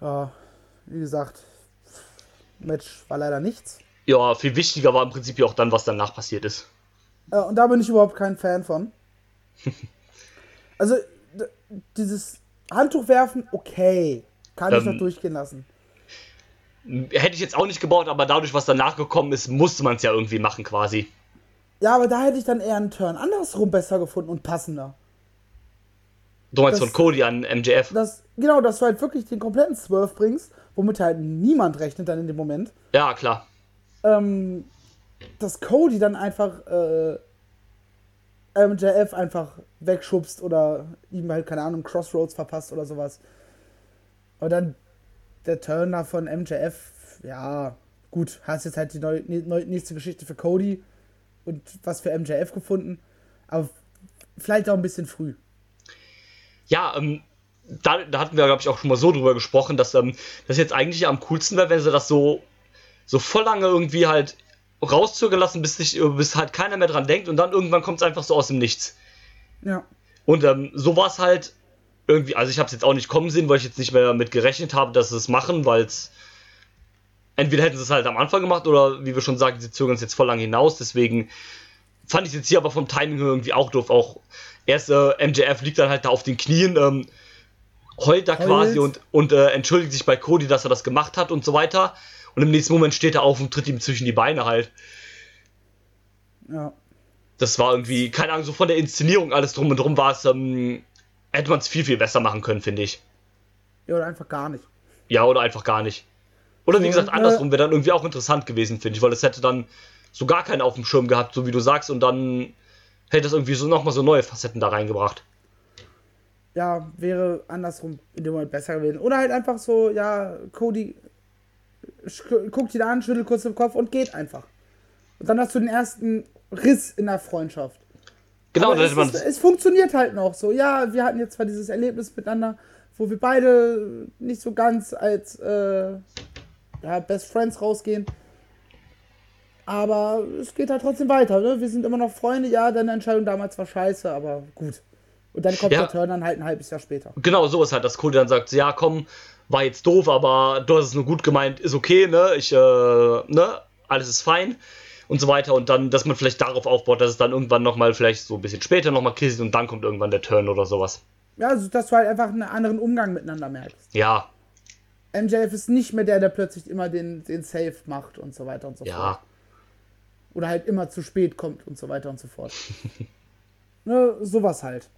Ja, wie gesagt, Match war leider nichts. Ja, viel wichtiger war im Prinzip ja auch dann, was danach passiert ist. Ja, und da bin ich überhaupt kein Fan von. also, dieses Handtuch werfen, okay. Kann ähm, ich noch durchgehen lassen. Hätte ich jetzt auch nicht gebaut, aber dadurch, was danach gekommen ist, musste man es ja irgendwie machen quasi. Ja, aber da hätte ich dann eher einen Turn andersrum besser gefunden und passender. Du meinst das, von Cody an MJF? Das, genau, dass du halt wirklich den kompletten Swerve bringst, womit halt niemand rechnet dann in dem Moment. Ja, klar. Ähm, dass Cody dann einfach äh, MJF einfach wegschubst oder ihm halt, keine Ahnung, Crossroads verpasst oder sowas. Aber dann der Turner von MJF, ja, gut, hast jetzt halt die neue, neue, nächste Geschichte für Cody und was für MJF gefunden, aber vielleicht auch ein bisschen früh. Ja, ähm, da, da hatten wir, glaube ich, auch schon mal so drüber gesprochen, dass ähm, das jetzt eigentlich am coolsten wäre, wenn sie das so, so voll lange irgendwie halt rauszögern lassen, bis, sich, bis halt keiner mehr dran denkt und dann irgendwann kommt es einfach so aus dem Nichts. Ja. Und ähm, so war es halt irgendwie, also ich habe es jetzt auch nicht kommen sehen, weil ich jetzt nicht mehr damit gerechnet habe, dass sie es machen, weil es entweder hätten sie es halt am Anfang gemacht oder wie wir schon sagen, sie zögern es jetzt voll lang hinaus. Deswegen fand ich es jetzt hier aber vom Timing irgendwie auch doof. Auch erst äh, MJF liegt dann halt da auf den Knien, ähm, heult da quasi und, und äh, entschuldigt sich bei Cody, dass er das gemacht hat und so weiter. Und im nächsten Moment steht er auf und tritt ihm zwischen die Beine halt. Ja. Das war irgendwie, keine Ahnung, so von der Inszenierung alles drum und drum war es ähm, hätte man es viel, viel besser machen können, finde ich. Ja, oder einfach gar nicht. Ja, oder einfach gar nicht. Oder wie gesagt, andersrum wäre dann irgendwie auch interessant gewesen, finde ich, weil es hätte dann so gar keinen auf dem Schirm gehabt, so wie du sagst, und dann hätte es irgendwie so nochmal so neue Facetten da reingebracht. Ja, wäre andersrum in dem Moment besser gewesen. Oder halt einfach so, ja, Cody guckt ihn an, schüttelt kurz den Kopf und geht einfach. Und dann hast du den ersten Riss in der Freundschaft. Genau, es, ist, es funktioniert halt noch so. Ja, wir hatten jetzt zwar dieses Erlebnis miteinander, wo wir beide nicht so ganz als äh, ja, Best Friends rausgehen. Aber es geht halt trotzdem weiter. Ne? Wir sind immer noch Freunde. Ja, deine Entscheidung damals war scheiße, aber gut. Und dann kommt ja. der Turn dann halt ein halbes Jahr später. Genau, so ist halt, dass Cody dann sagt, ja komm, war jetzt doof, aber du hast es nur gut gemeint, ist okay, ne? Ich, äh, ne? Alles ist fein und so weiter. Und dann, dass man vielleicht darauf aufbaut, dass es dann irgendwann nochmal, vielleicht so ein bisschen später nochmal kriselt und dann kommt irgendwann der Turn oder sowas. Ja, also dass du halt einfach einen anderen Umgang miteinander merkst. Ja. MJF ist nicht mehr der, der plötzlich immer den, den Safe macht und so weiter und so ja. fort. Oder halt immer zu spät kommt und so weiter und so fort. ne, sowas halt.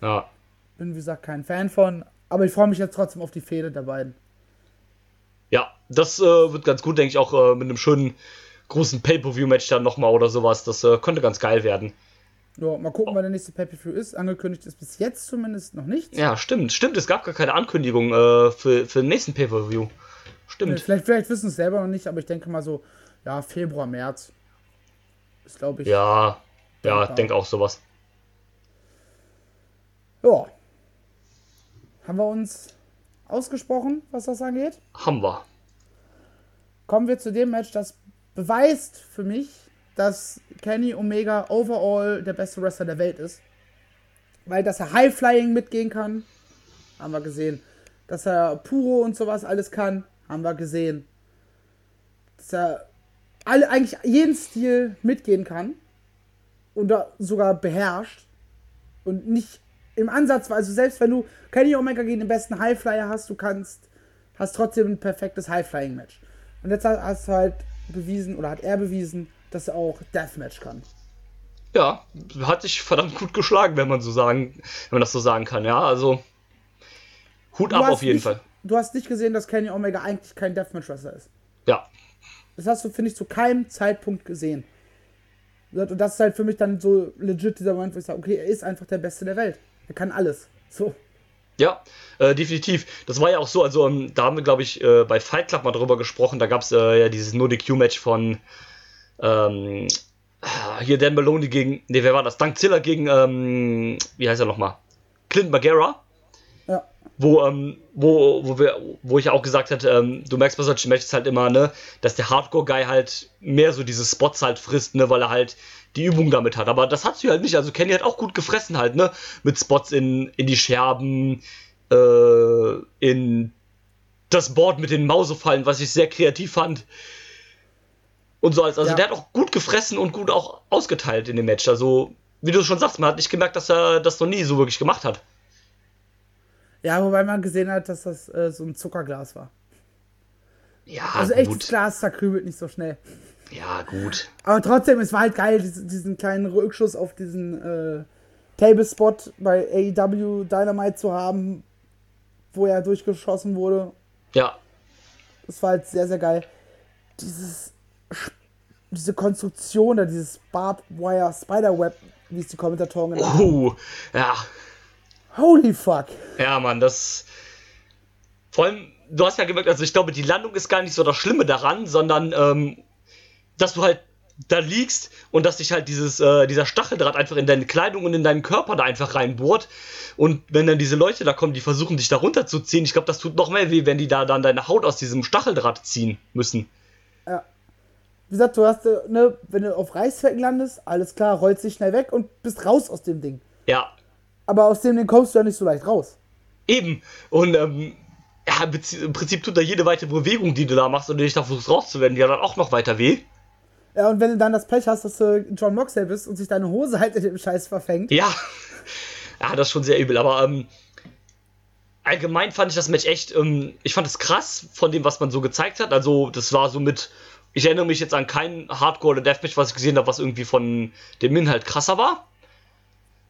Ja. Bin, wie gesagt, kein Fan von, aber ich freue mich jetzt trotzdem auf die Fehde der beiden. Ja, das äh, wird ganz gut, denke ich, auch äh, mit einem schönen großen Pay-Per-View-Match dann nochmal oder sowas. Das äh, könnte ganz geil werden. Ja, mal gucken, oh. wann der nächste Pay-Per-View ist. Angekündigt ist bis jetzt zumindest noch nichts. Ja, stimmt, stimmt. Es gab gar keine Ankündigung äh, für, für den nächsten Pay-Per-View. Stimmt. vielleicht, vielleicht wissen es selber noch nicht, aber ich denke mal so, ja, Februar, März. Ist, glaube ich. Ja, ja, denke auch sowas. Ja. Haben wir uns ausgesprochen, was das angeht? Haben wir. Kommen wir zu dem Match, das beweist für mich, dass Kenny Omega overall der beste Wrestler der Welt ist. Weil, dass er High-Flying mitgehen kann, haben wir gesehen. Dass er Puro und sowas alles kann, haben wir gesehen. Dass er alle, eigentlich jeden Stil mitgehen kann. Und sogar beherrscht. Und nicht im Ansatz, also selbst wenn du Kenny Omega gegen den besten Highflyer hast, du kannst, hast trotzdem ein perfektes High-Flying-Match. Und jetzt hast du halt bewiesen, oder hat er bewiesen, dass er auch Deathmatch kann. Ja, hat sich verdammt gut geschlagen, wenn man so sagen, wenn man das so sagen kann, ja. Also Hut du ab auf jeden nicht, Fall. Du hast nicht gesehen, dass Kenny Omega eigentlich kein Deathmatch-Wrestler ist. Ja. Das hast du, finde ich, zu keinem Zeitpunkt gesehen. Und das ist halt für mich dann so legit dieser Moment, wo ich sage, okay, er ist einfach der Beste der Welt. Er kann alles. So. Ja, äh, definitiv. Das war ja auch so, also ähm, da haben wir, glaube ich, äh, bei Fight Club mal drüber gesprochen. Da gab es äh, ja dieses No DQ-Match von ähm, hier Dan Maloney gegen, ne, wer war das? Dank Ziller gegen, ähm, wie heißt er nochmal? Clint Magera. Wo, ähm, wo, wo, wir, wo ich auch gesagt hatte, ähm, du merkst bei solchen Matches halt immer, ne, dass der Hardcore-Guy halt mehr so diese Spots halt frisst, ne, weil er halt die Übung damit hat. Aber das hat sie halt nicht. Also Kenny hat auch gut gefressen halt, ne? Mit Spots in, in die Scherben, äh, in das Board mit den Mausefallen, was ich sehr kreativ fand. Und so als, also ja. der hat auch gut gefressen und gut auch ausgeteilt in dem Match. Also, wie du schon sagst, man hat nicht gemerkt, dass er das noch nie so wirklich gemacht hat. Ja, wobei man gesehen hat, dass das äh, so ein Zuckerglas war. Ja, also gut. echtes Glas zerkrübelt nicht so schnell. Ja, gut. Aber trotzdem, es war halt geil, diesen, kleinen Rückschuss auf diesen äh, Table-Spot bei AEW Dynamite zu haben, wo er durchgeschossen wurde. Ja. Das war halt sehr, sehr geil. Dieses, diese Konstruktion da, dieses Barbed Wire Spiderweb, wie es die Kommentatoren genannt haben. Oh, ja. Holy fuck. Ja, Mann, das. Vor allem, du hast ja gemerkt, also ich glaube, die Landung ist gar nicht so das Schlimme daran, sondern ähm, dass du halt da liegst und dass sich halt dieses, äh, dieser Stacheldraht einfach in deine Kleidung und in deinen Körper da einfach reinbohrt. Und wenn dann diese Leute da kommen, die versuchen dich da runterzuziehen, ich glaube, das tut noch mehr weh, wenn die da dann deine Haut aus diesem Stacheldraht ziehen müssen. Ja. Wie gesagt, du hast, äh, ne, wenn du auf Reißzwecken landest, alles klar, rollst dich schnell weg und bist raus aus dem Ding. Ja. Aber aus dem Ding kommst du ja nicht so leicht raus. Eben. Und ähm, ja, im Prinzip tut da jede weitere Bewegung, die du da machst und dich da versuchst rauszuwerden, ja dann auch noch weiter weh. Ja, und wenn du dann das Pech hast, dass du John Moxley bist und sich deine Hose halt in dem Scheiß verfängt. Ja. Ja, das ist schon sehr übel, aber ähm, allgemein fand ich das Match echt, ähm, ich fand es krass von dem, was man so gezeigt hat. Also, das war so mit, ich erinnere mich jetzt an kein Hardcore- oder Deathmatch, was ich gesehen habe, was irgendwie von dem Inhalt krasser war.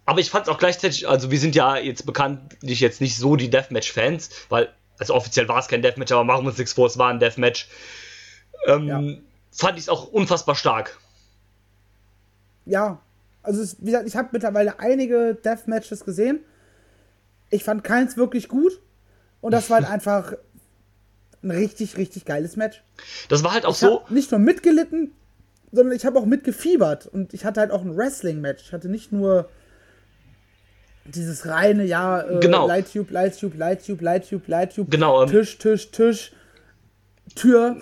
Aber ich fand es auch gleichzeitig, also wir sind ja jetzt bekanntlich jetzt nicht so die Deathmatch-Fans, weil, also offiziell war es kein Deathmatch, aber machen wir uns nichts vor, es war ein Deathmatch. Ähm, ja fand ich es auch unfassbar stark. Ja, also es, wie gesagt, ich habe mittlerweile einige Deathmatches gesehen. Ich fand keins wirklich gut. Und das war halt einfach ein richtig, richtig geiles Match. Das war halt auch ich so. Nicht nur mitgelitten, sondern ich habe auch mitgefiebert und ich hatte halt auch ein Wrestling-Match. Ich hatte nicht nur dieses reine, ja, äh, genau. Lighttube, Lighttube, Lighttube, Lighttube, Lighttube, genau, ähm, Tisch, Tisch, Tisch, Tür.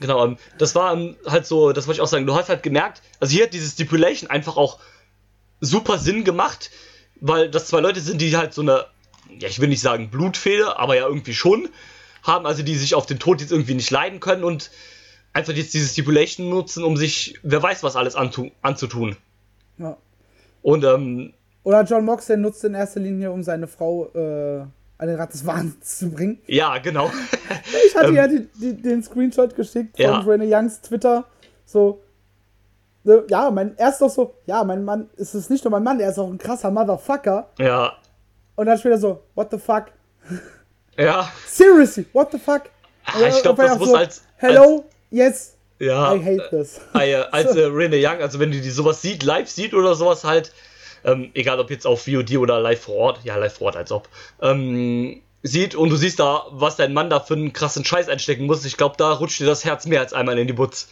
Genau, ähm, das war ähm, halt so, das wollte ich auch sagen, du hast halt gemerkt, also hier hat diese Stipulation einfach auch super Sinn gemacht, weil das zwei Leute sind, die halt so eine, ja, ich will nicht sagen Blutfehde, aber ja irgendwie schon haben, also die sich auf den Tod jetzt irgendwie nicht leiden können und einfach jetzt diese Stipulation nutzen, um sich, wer weiß was alles anzutun. Ja. Und ähm, oder John Moxley nutzt in erster Linie, um seine Frau äh, an den Rad des Wahnsinns zu bringen. Ja, genau. ich hatte ähm, ja die, die, den Screenshot geschickt von ja. Rene Youngs Twitter. So, ne, ja, mein, er ist doch so, ja, mein Mann, es ist nicht nur mein Mann, er ist auch ein krasser Motherfucker. Ja. Und dann später so, what the fuck? Ja. Seriously, what the fuck? Ach, ich glaube, das muss so, als. Hello, als, yes. Ja. I hate this. Äh, als äh, Rene Young, also wenn du die sowas sieht, live sieht oder sowas halt, ähm, egal ob jetzt auf VOD oder live vor Ort, ja, live vor Ort, als ob, ähm, sieht und du siehst da, was dein Mann da für einen krassen Scheiß einstecken muss, ich glaube, da rutscht dir das Herz mehr als einmal in die Butz.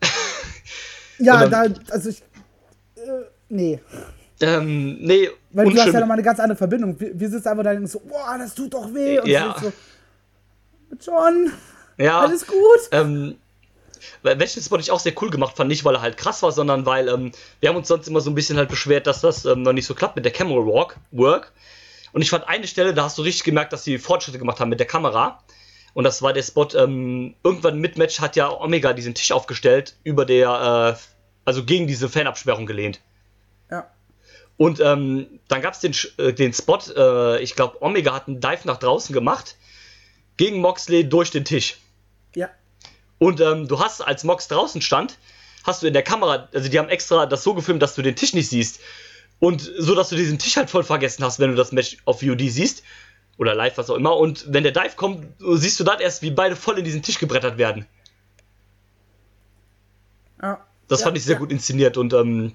ja, da, also ich, äh, nee. Ähm, nee. Weil du hast ja nochmal eine ganz andere Verbindung. Wir, wir sitzen einfach da und so, boah, das tut doch weh. Und ja. so, John, ja. alles gut. Ähm, welchen Spot ich auch sehr cool gemacht fand, nicht weil er halt krass war, sondern weil ähm, wir haben uns sonst immer so ein bisschen halt beschwert, dass das ähm, noch nicht so klappt mit der Camera Walk, Work. Und ich fand eine Stelle, da hast du richtig gemerkt, dass sie Fortschritte gemacht haben mit der Kamera. Und das war der Spot, ähm, irgendwann mit Match hat ja Omega diesen Tisch aufgestellt, über der, äh, also gegen diese Fanabsperrung gelehnt. Ja. Und ähm, dann gab es den, äh, den Spot, äh, ich glaube, Omega hat einen Dive nach draußen gemacht, gegen Moxley durch den Tisch. Ja. Und ähm, du hast, als Mox draußen stand, hast du in der Kamera, also die haben extra das so gefilmt, dass du den Tisch nicht siehst. Und so, dass du diesen Tisch halt voll vergessen hast, wenn du das Match auf VOD siehst. Oder live, was auch immer. Und wenn der Dive kommt, siehst du dann erst, wie beide voll in diesen Tisch gebrettert werden. Ja. Das ja, fand ich sehr ja. gut inszeniert und ähm,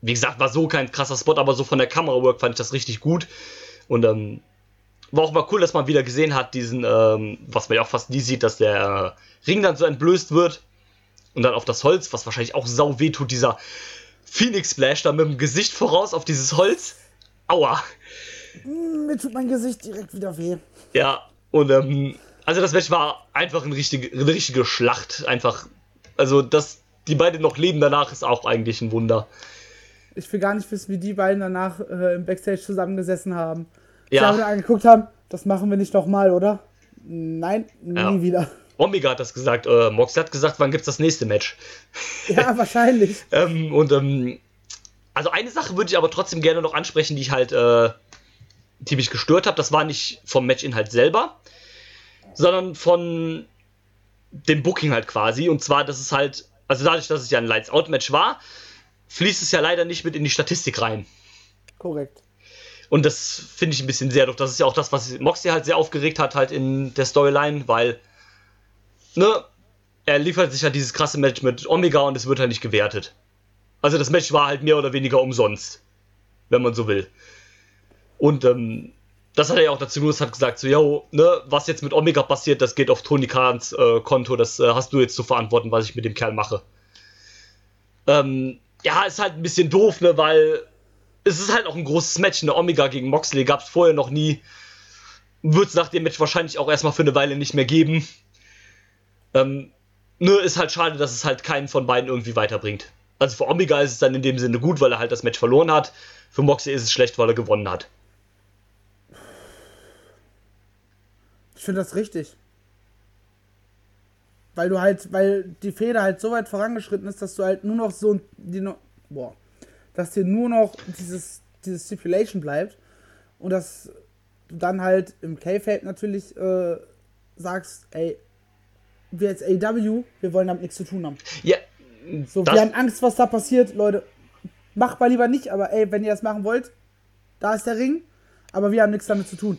wie gesagt, war so kein krasser Spot, aber so von der Kamerawork fand ich das richtig gut. Und ähm, war auch mal cool, dass man wieder gesehen hat, diesen, ähm, was man ja auch fast nie sieht, dass der Ring dann so entblößt wird. Und dann auf das Holz, was wahrscheinlich auch sau weh tut, dieser Phoenix Splash da mit dem Gesicht voraus auf dieses Holz. Aua. Mir tut mein Gesicht direkt wieder weh. Ja, und ähm, also das Match war einfach eine richtige, eine richtige Schlacht. Einfach, also dass die beiden noch leben danach ist auch eigentlich ein Wunder. Ich will gar nicht wissen, wie die beiden danach äh, im Backstage zusammengesessen haben ja. Sie angeguckt haben, das machen wir nicht nochmal, oder? Nein, nie ja. wieder. Omega hat das gesagt, äh, Mox hat gesagt, wann gibt's das nächste Match? Ja, wahrscheinlich. ähm, und ähm, also eine Sache würde ich aber trotzdem gerne noch ansprechen, die ich halt, äh, die mich gestört habe. Das war nicht vom Matchinhalt selber, sondern von dem Booking halt quasi. Und zwar, dass es halt, also dadurch, dass es ja ein Lights-Out-Match war, fließt es ja leider nicht mit in die Statistik rein. Korrekt. Und das finde ich ein bisschen sehr, doch das ist ja auch das, was Moxie halt sehr aufgeregt hat, halt in der Storyline, weil, ne, er liefert sich halt dieses krasse Match mit Omega und es wird halt nicht gewertet. Also das Match war halt mehr oder weniger umsonst, wenn man so will. Und ähm, das hat er ja auch dazu genutzt, hat gesagt, so, yo, ne, was jetzt mit Omega passiert, das geht auf Tony Kahns äh, Konto, das äh, hast du jetzt zu verantworten, was ich mit dem Kerl mache. Ähm, ja, ist halt ein bisschen doof, ne, weil es ist halt auch ein großes Match. Eine Omega gegen Moxley gab es vorher noch nie. Wird es nach dem Match wahrscheinlich auch erstmal für eine Weile nicht mehr geben. Ähm, nur ist halt schade, dass es halt keinen von beiden irgendwie weiterbringt. Also für Omega ist es dann in dem Sinne gut, weil er halt das Match verloren hat. Für Moxley ist es schlecht, weil er gewonnen hat. Ich finde das richtig. Weil du halt, weil die Feder halt so weit vorangeschritten ist, dass du halt nur noch so no boah, dass dir nur noch dieses, dieses Stipulation bleibt und dass du dann halt im K-Feld natürlich äh, sagst, ey, wir als AW, wir wollen damit nichts zu tun haben. Ja. So, wir haben Angst, was da passiert, Leute. Macht mal lieber nicht, aber ey, wenn ihr das machen wollt, da ist der Ring, aber wir haben nichts damit zu tun.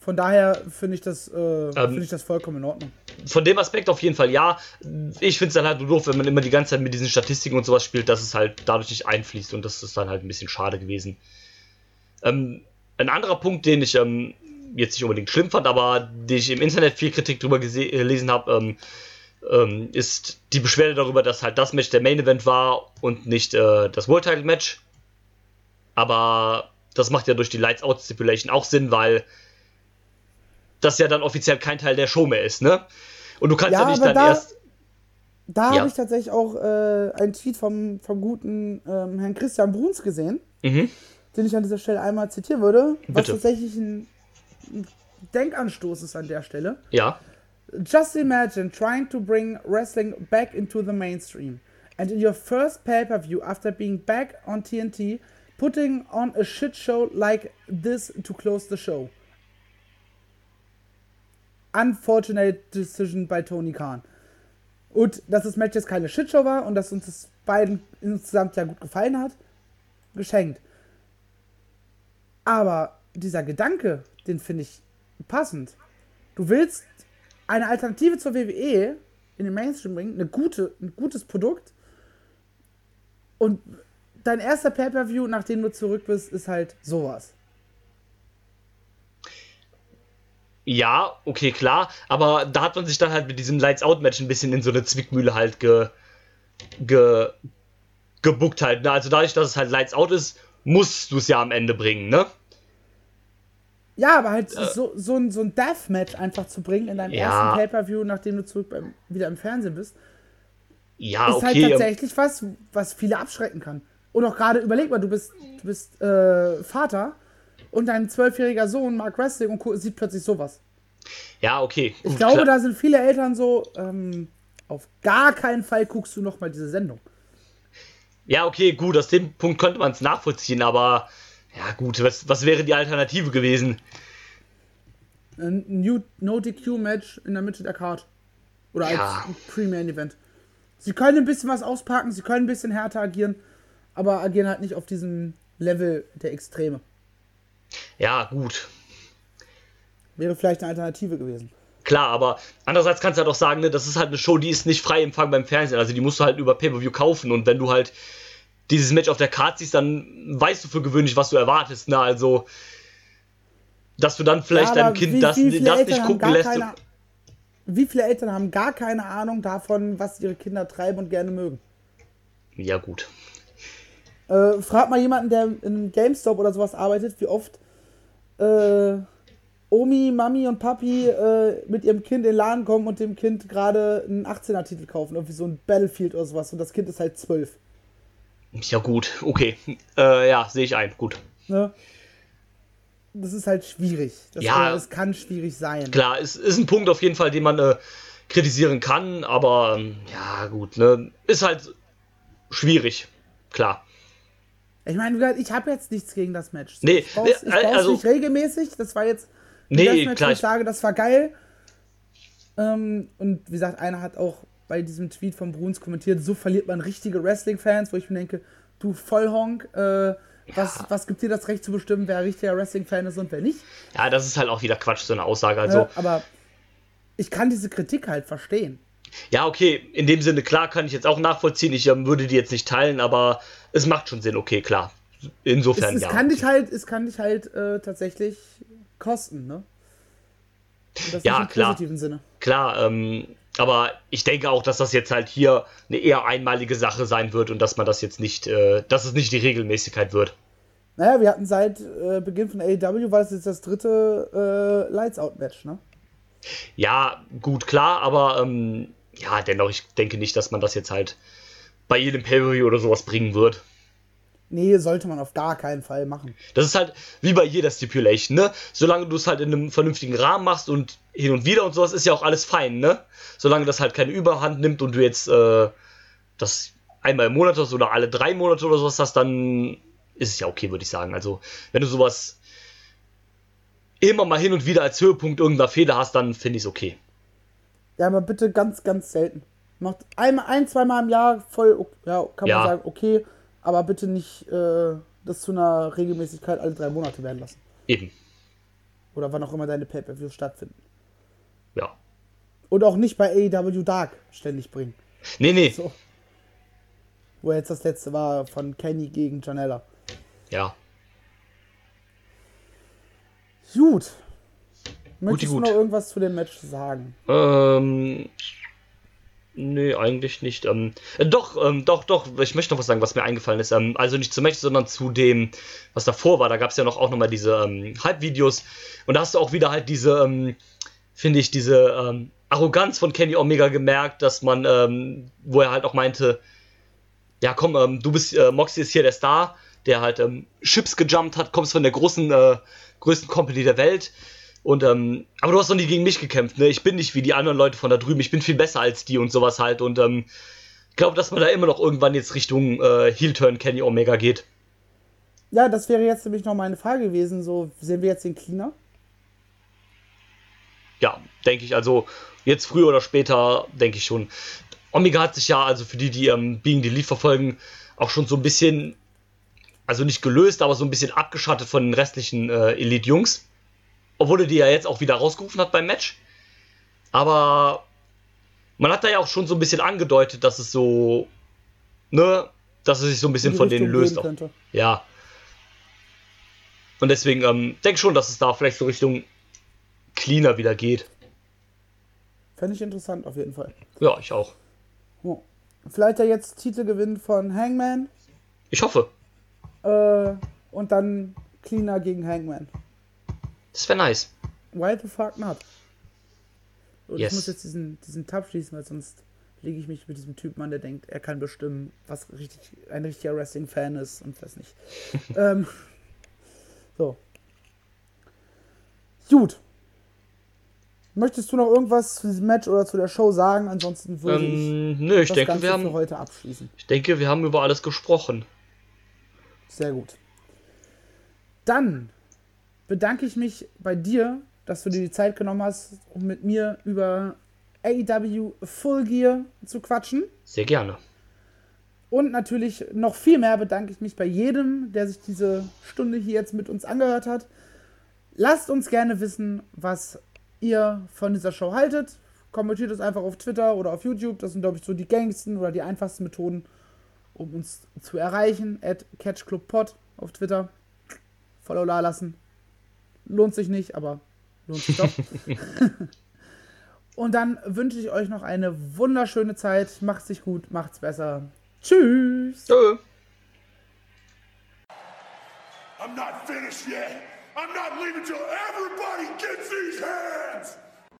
Von daher finde ich, das, äh, ähm, find ich das vollkommen in Ordnung. Von dem Aspekt auf jeden Fall ja. Ich finde es dann halt nur doof, wenn man immer die ganze Zeit mit diesen Statistiken und sowas spielt, dass es halt dadurch nicht einfließt und das ist dann halt ein bisschen schade gewesen. Ähm, ein anderer Punkt, den ich ähm, jetzt nicht unbedingt schlimm fand, aber den ich im Internet viel Kritik drüber gelesen habe, ähm, ähm, ist die Beschwerde darüber, dass halt das Match der Main Event war und nicht äh, das World Title Match. Aber das macht ja durch die Lights Out Stipulation auch Sinn, weil das ja dann offiziell kein Teil der Show mehr ist, ne? Und du kannst ja, ja nicht dann da, erst. Da ja. habe ich tatsächlich auch äh, einen Tweet vom, vom guten ähm, Herrn Christian Bruns gesehen, mhm. den ich an dieser Stelle einmal zitieren würde, Bitte. was tatsächlich ein, ein Denkanstoß ist an der Stelle. Ja. Just imagine trying to bring wrestling back into the mainstream. And in your first pay per view, after being back on TNT, putting on a shit show like this to close the show. Unfortunate decision by Tony Khan. Und dass das Match jetzt keine Shitshow war und dass uns das beiden insgesamt ja gut gefallen hat, geschenkt. Aber dieser Gedanke, den finde ich passend. Du willst eine Alternative zur WWE in den Mainstream bringen, eine gute, ein gutes Produkt. Und dein erster Pay-Per-View, nachdem du zurück bist, ist halt sowas. Ja, okay, klar, aber da hat man sich dann halt mit diesem Lights-Out-Match ein bisschen in so eine Zwickmühle halt ge, ge, gebuckt halt. Ne? Also dadurch, dass es halt Lights-Out ist, musst du es ja am Ende bringen, ne? Ja, aber halt äh, so, so ein, so ein Deathmatch einfach zu bringen in deinem ja. ersten Pay-Per-View, nachdem du zurück beim, wieder im Fernsehen bist, ja, ist halt okay, halt tatsächlich was, was viele abschrecken kann. Und auch gerade, überleg mal, du bist, du bist äh, Vater und dein zwölfjähriger Sohn mag Wrestling und sieht plötzlich sowas. Ja, okay. Ich glaube, klar. da sind viele Eltern so, ähm, auf gar keinen Fall guckst du nochmal diese Sendung. Ja, okay, gut, aus dem Punkt könnte man es nachvollziehen, aber ja, gut, was, was wäre die Alternative gewesen? Ein New No-DQ-Match in der Mitte der Card. Oder ja. als Pre-Main-Event. Sie können ein bisschen was auspacken, sie können ein bisschen härter agieren, aber agieren halt nicht auf diesem Level der Extreme. Ja, gut. Wäre vielleicht eine Alternative gewesen. Klar, aber andererseits kannst du halt auch sagen, ne, das ist halt eine Show, die ist nicht frei empfangen beim Fernsehen. Also die musst du halt über Pay-Per-View kaufen und wenn du halt dieses Match auf der Karte siehst, dann weißt du für gewöhnlich, was du erwartest. Ne? Also, dass du dann vielleicht ja, deinem Kind wie, das, wie das nicht gucken lässt. Keine, wie viele Eltern haben gar keine Ahnung davon, was ihre Kinder treiben und gerne mögen? Ja, gut. Äh, frag mal jemanden, der in GameStop oder sowas arbeitet, wie oft äh, Omi, Mami und Papi äh, mit ihrem Kind in den Laden kommen und dem Kind gerade einen 18er-Titel kaufen, irgendwie so ein Battlefield oder sowas und das Kind ist halt 12. Ja, gut, okay. Äh, ja, sehe ich ein, gut. Ne? Das ist halt schwierig. Das ja, kann, es kann schwierig sein. Klar, es ist ein Punkt auf jeden Fall, den man äh, kritisieren kann, aber ähm, ja, gut, ne? Ist halt schwierig, klar. Ich meine, ich habe jetzt nichts gegen das Match. Nee, ich brauche es also, nicht regelmäßig. Das war jetzt nee, das Match, klar. wo ich sage, das war geil. Ähm, und wie gesagt, einer hat auch bei diesem Tweet von Bruns kommentiert, so verliert man richtige Wrestling-Fans, wo ich mir denke, du Vollhonk, äh, was, ja. was gibt dir das Recht zu bestimmen, wer richtiger Wrestling-Fan ist und wer nicht? Ja, das ist halt auch wieder Quatsch, so eine Aussage. Also. Äh, aber ich kann diese Kritik halt verstehen. Ja, okay, in dem Sinne, klar, kann ich jetzt auch nachvollziehen. Ich ähm, würde die jetzt nicht teilen, aber es macht schon Sinn, okay, klar. Insofern es, es ja. Kann dich halt, es kann dich halt äh, tatsächlich kosten, ne? ja, klar. Sinne. Klar, ähm, aber ich denke auch, dass das jetzt halt hier eine eher einmalige Sache sein wird und dass man das jetzt nicht, äh, dass es nicht die Regelmäßigkeit wird. Naja, wir hatten seit äh, Beginn von AEW, war das jetzt das dritte äh, Lights-Out-Match, ne? Ja, gut, klar, aber ähm, ja, dennoch, ich denke nicht, dass man das jetzt halt bei jedem Pay-Per-View oder sowas bringen wird. Nee, sollte man auf gar keinen Fall machen. Das ist halt wie bei jeder Stipulation, ne? Solange du es halt in einem vernünftigen Rahmen machst und hin und wieder und sowas, ist ja auch alles fein, ne? Solange das halt keine Überhand nimmt und du jetzt äh, das einmal im Monat hast oder alle drei Monate oder sowas hast, dann ist es ja okay, würde ich sagen. Also, wenn du sowas immer mal hin und wieder als Höhepunkt irgendeiner Fehler hast, dann finde ich es okay. Ja, aber bitte ganz, ganz selten. Macht einmal, ein, zweimal im Jahr voll, ja, kann ja. man sagen, okay aber bitte nicht äh, das zu einer Regelmäßigkeit alle drei Monate werden lassen. Eben. Oder wann auch immer deine Pay-Per-Views stattfinden. Ja. Und auch nicht bei AEW Dark ständig bringen. Nee, nee. So. Wo jetzt das letzte war von Kenny gegen Janella. Ja. Gut. Möchtest gut, du noch irgendwas zu dem Match sagen? Ähm. Nee, eigentlich nicht. Ähm, äh, doch, ähm, doch, doch, ich möchte noch was sagen, was mir eingefallen ist. Ähm, also nicht zu Match, sondern zu dem, was davor war. Da gab es ja noch auch nochmal diese ähm, Hype-Videos. Und da hast du auch wieder halt diese, ähm, finde ich, diese ähm, Arroganz von Kenny Omega gemerkt, dass man, ähm, wo er halt auch meinte, ja komm, du bist, äh, Moxie ist hier der Star, der halt Chips gejumpt hat, kommst von der großen, äh, größten Company der Welt und, ähm, aber du hast noch nie gegen mich gekämpft, ne? Ich bin nicht wie die anderen Leute von da drüben, ich bin viel besser als die und sowas halt. Und, ähm, ich glaube, dass man da immer noch irgendwann jetzt Richtung äh, Heel-Turn Kenny Omega geht. Ja, das wäre jetzt nämlich noch meine Frage gewesen. So, sehen wir jetzt den Cleaner? Ja, denke ich. Also, jetzt früher oder später, denke ich schon. Omega hat sich ja, also für die, die ähm, Being the Lead verfolgen, auch schon so ein bisschen, also nicht gelöst, aber so ein bisschen abgeschattet von den restlichen äh, Elite-Jungs. Obwohl er die ja jetzt auch wieder rausgerufen hat beim Match. Aber man hat da ja auch schon so ein bisschen angedeutet, dass es so, ne, dass es sich so ein bisschen von denen löst. Ja. Und deswegen ähm, denke schon, dass es da vielleicht so Richtung cleaner wieder geht. Fände ich interessant auf jeden Fall. Ja, ich auch. Oh. Vielleicht ja jetzt Titelgewinn von Hangman. Ich hoffe. Äh, und dann cleaner gegen Hangman. Das wäre nice. Why the fuck not? Und yes. ich muss jetzt diesen, diesen Tab schließen, weil sonst lege ich mich mit diesem Typen an, der denkt, er kann bestimmen, was richtig, ein richtiger Wrestling-Fan ist und was nicht. ähm, so. Gut. Möchtest du noch irgendwas zu diesem Match oder zu der Show sagen? Ansonsten würde ähm, ich, nö, ich das denke, Ganze wir haben, heute abschließen. Ich denke, wir haben über alles gesprochen. Sehr gut. Dann bedanke ich mich bei dir, dass du dir die Zeit genommen hast, um mit mir über AEW Full Gear zu quatschen. Sehr gerne. Und natürlich noch viel mehr bedanke ich mich bei jedem, der sich diese Stunde hier jetzt mit uns angehört hat. Lasst uns gerne wissen, was ihr von dieser Show haltet. Kommentiert es einfach auf Twitter oder auf YouTube. Das sind, glaube ich, so die gängigsten oder die einfachsten Methoden, um uns zu erreichen. At CatchClubPod auf Twitter. Follow da lassen. Lohnt sich nicht, aber lohnt sich doch. Und dann wünsche ich euch noch eine wunderschöne Zeit. Macht's sich gut, macht's besser. Tschüss. Tschö. I'm not finished yet. I'm not leaving till everybody gets these hands.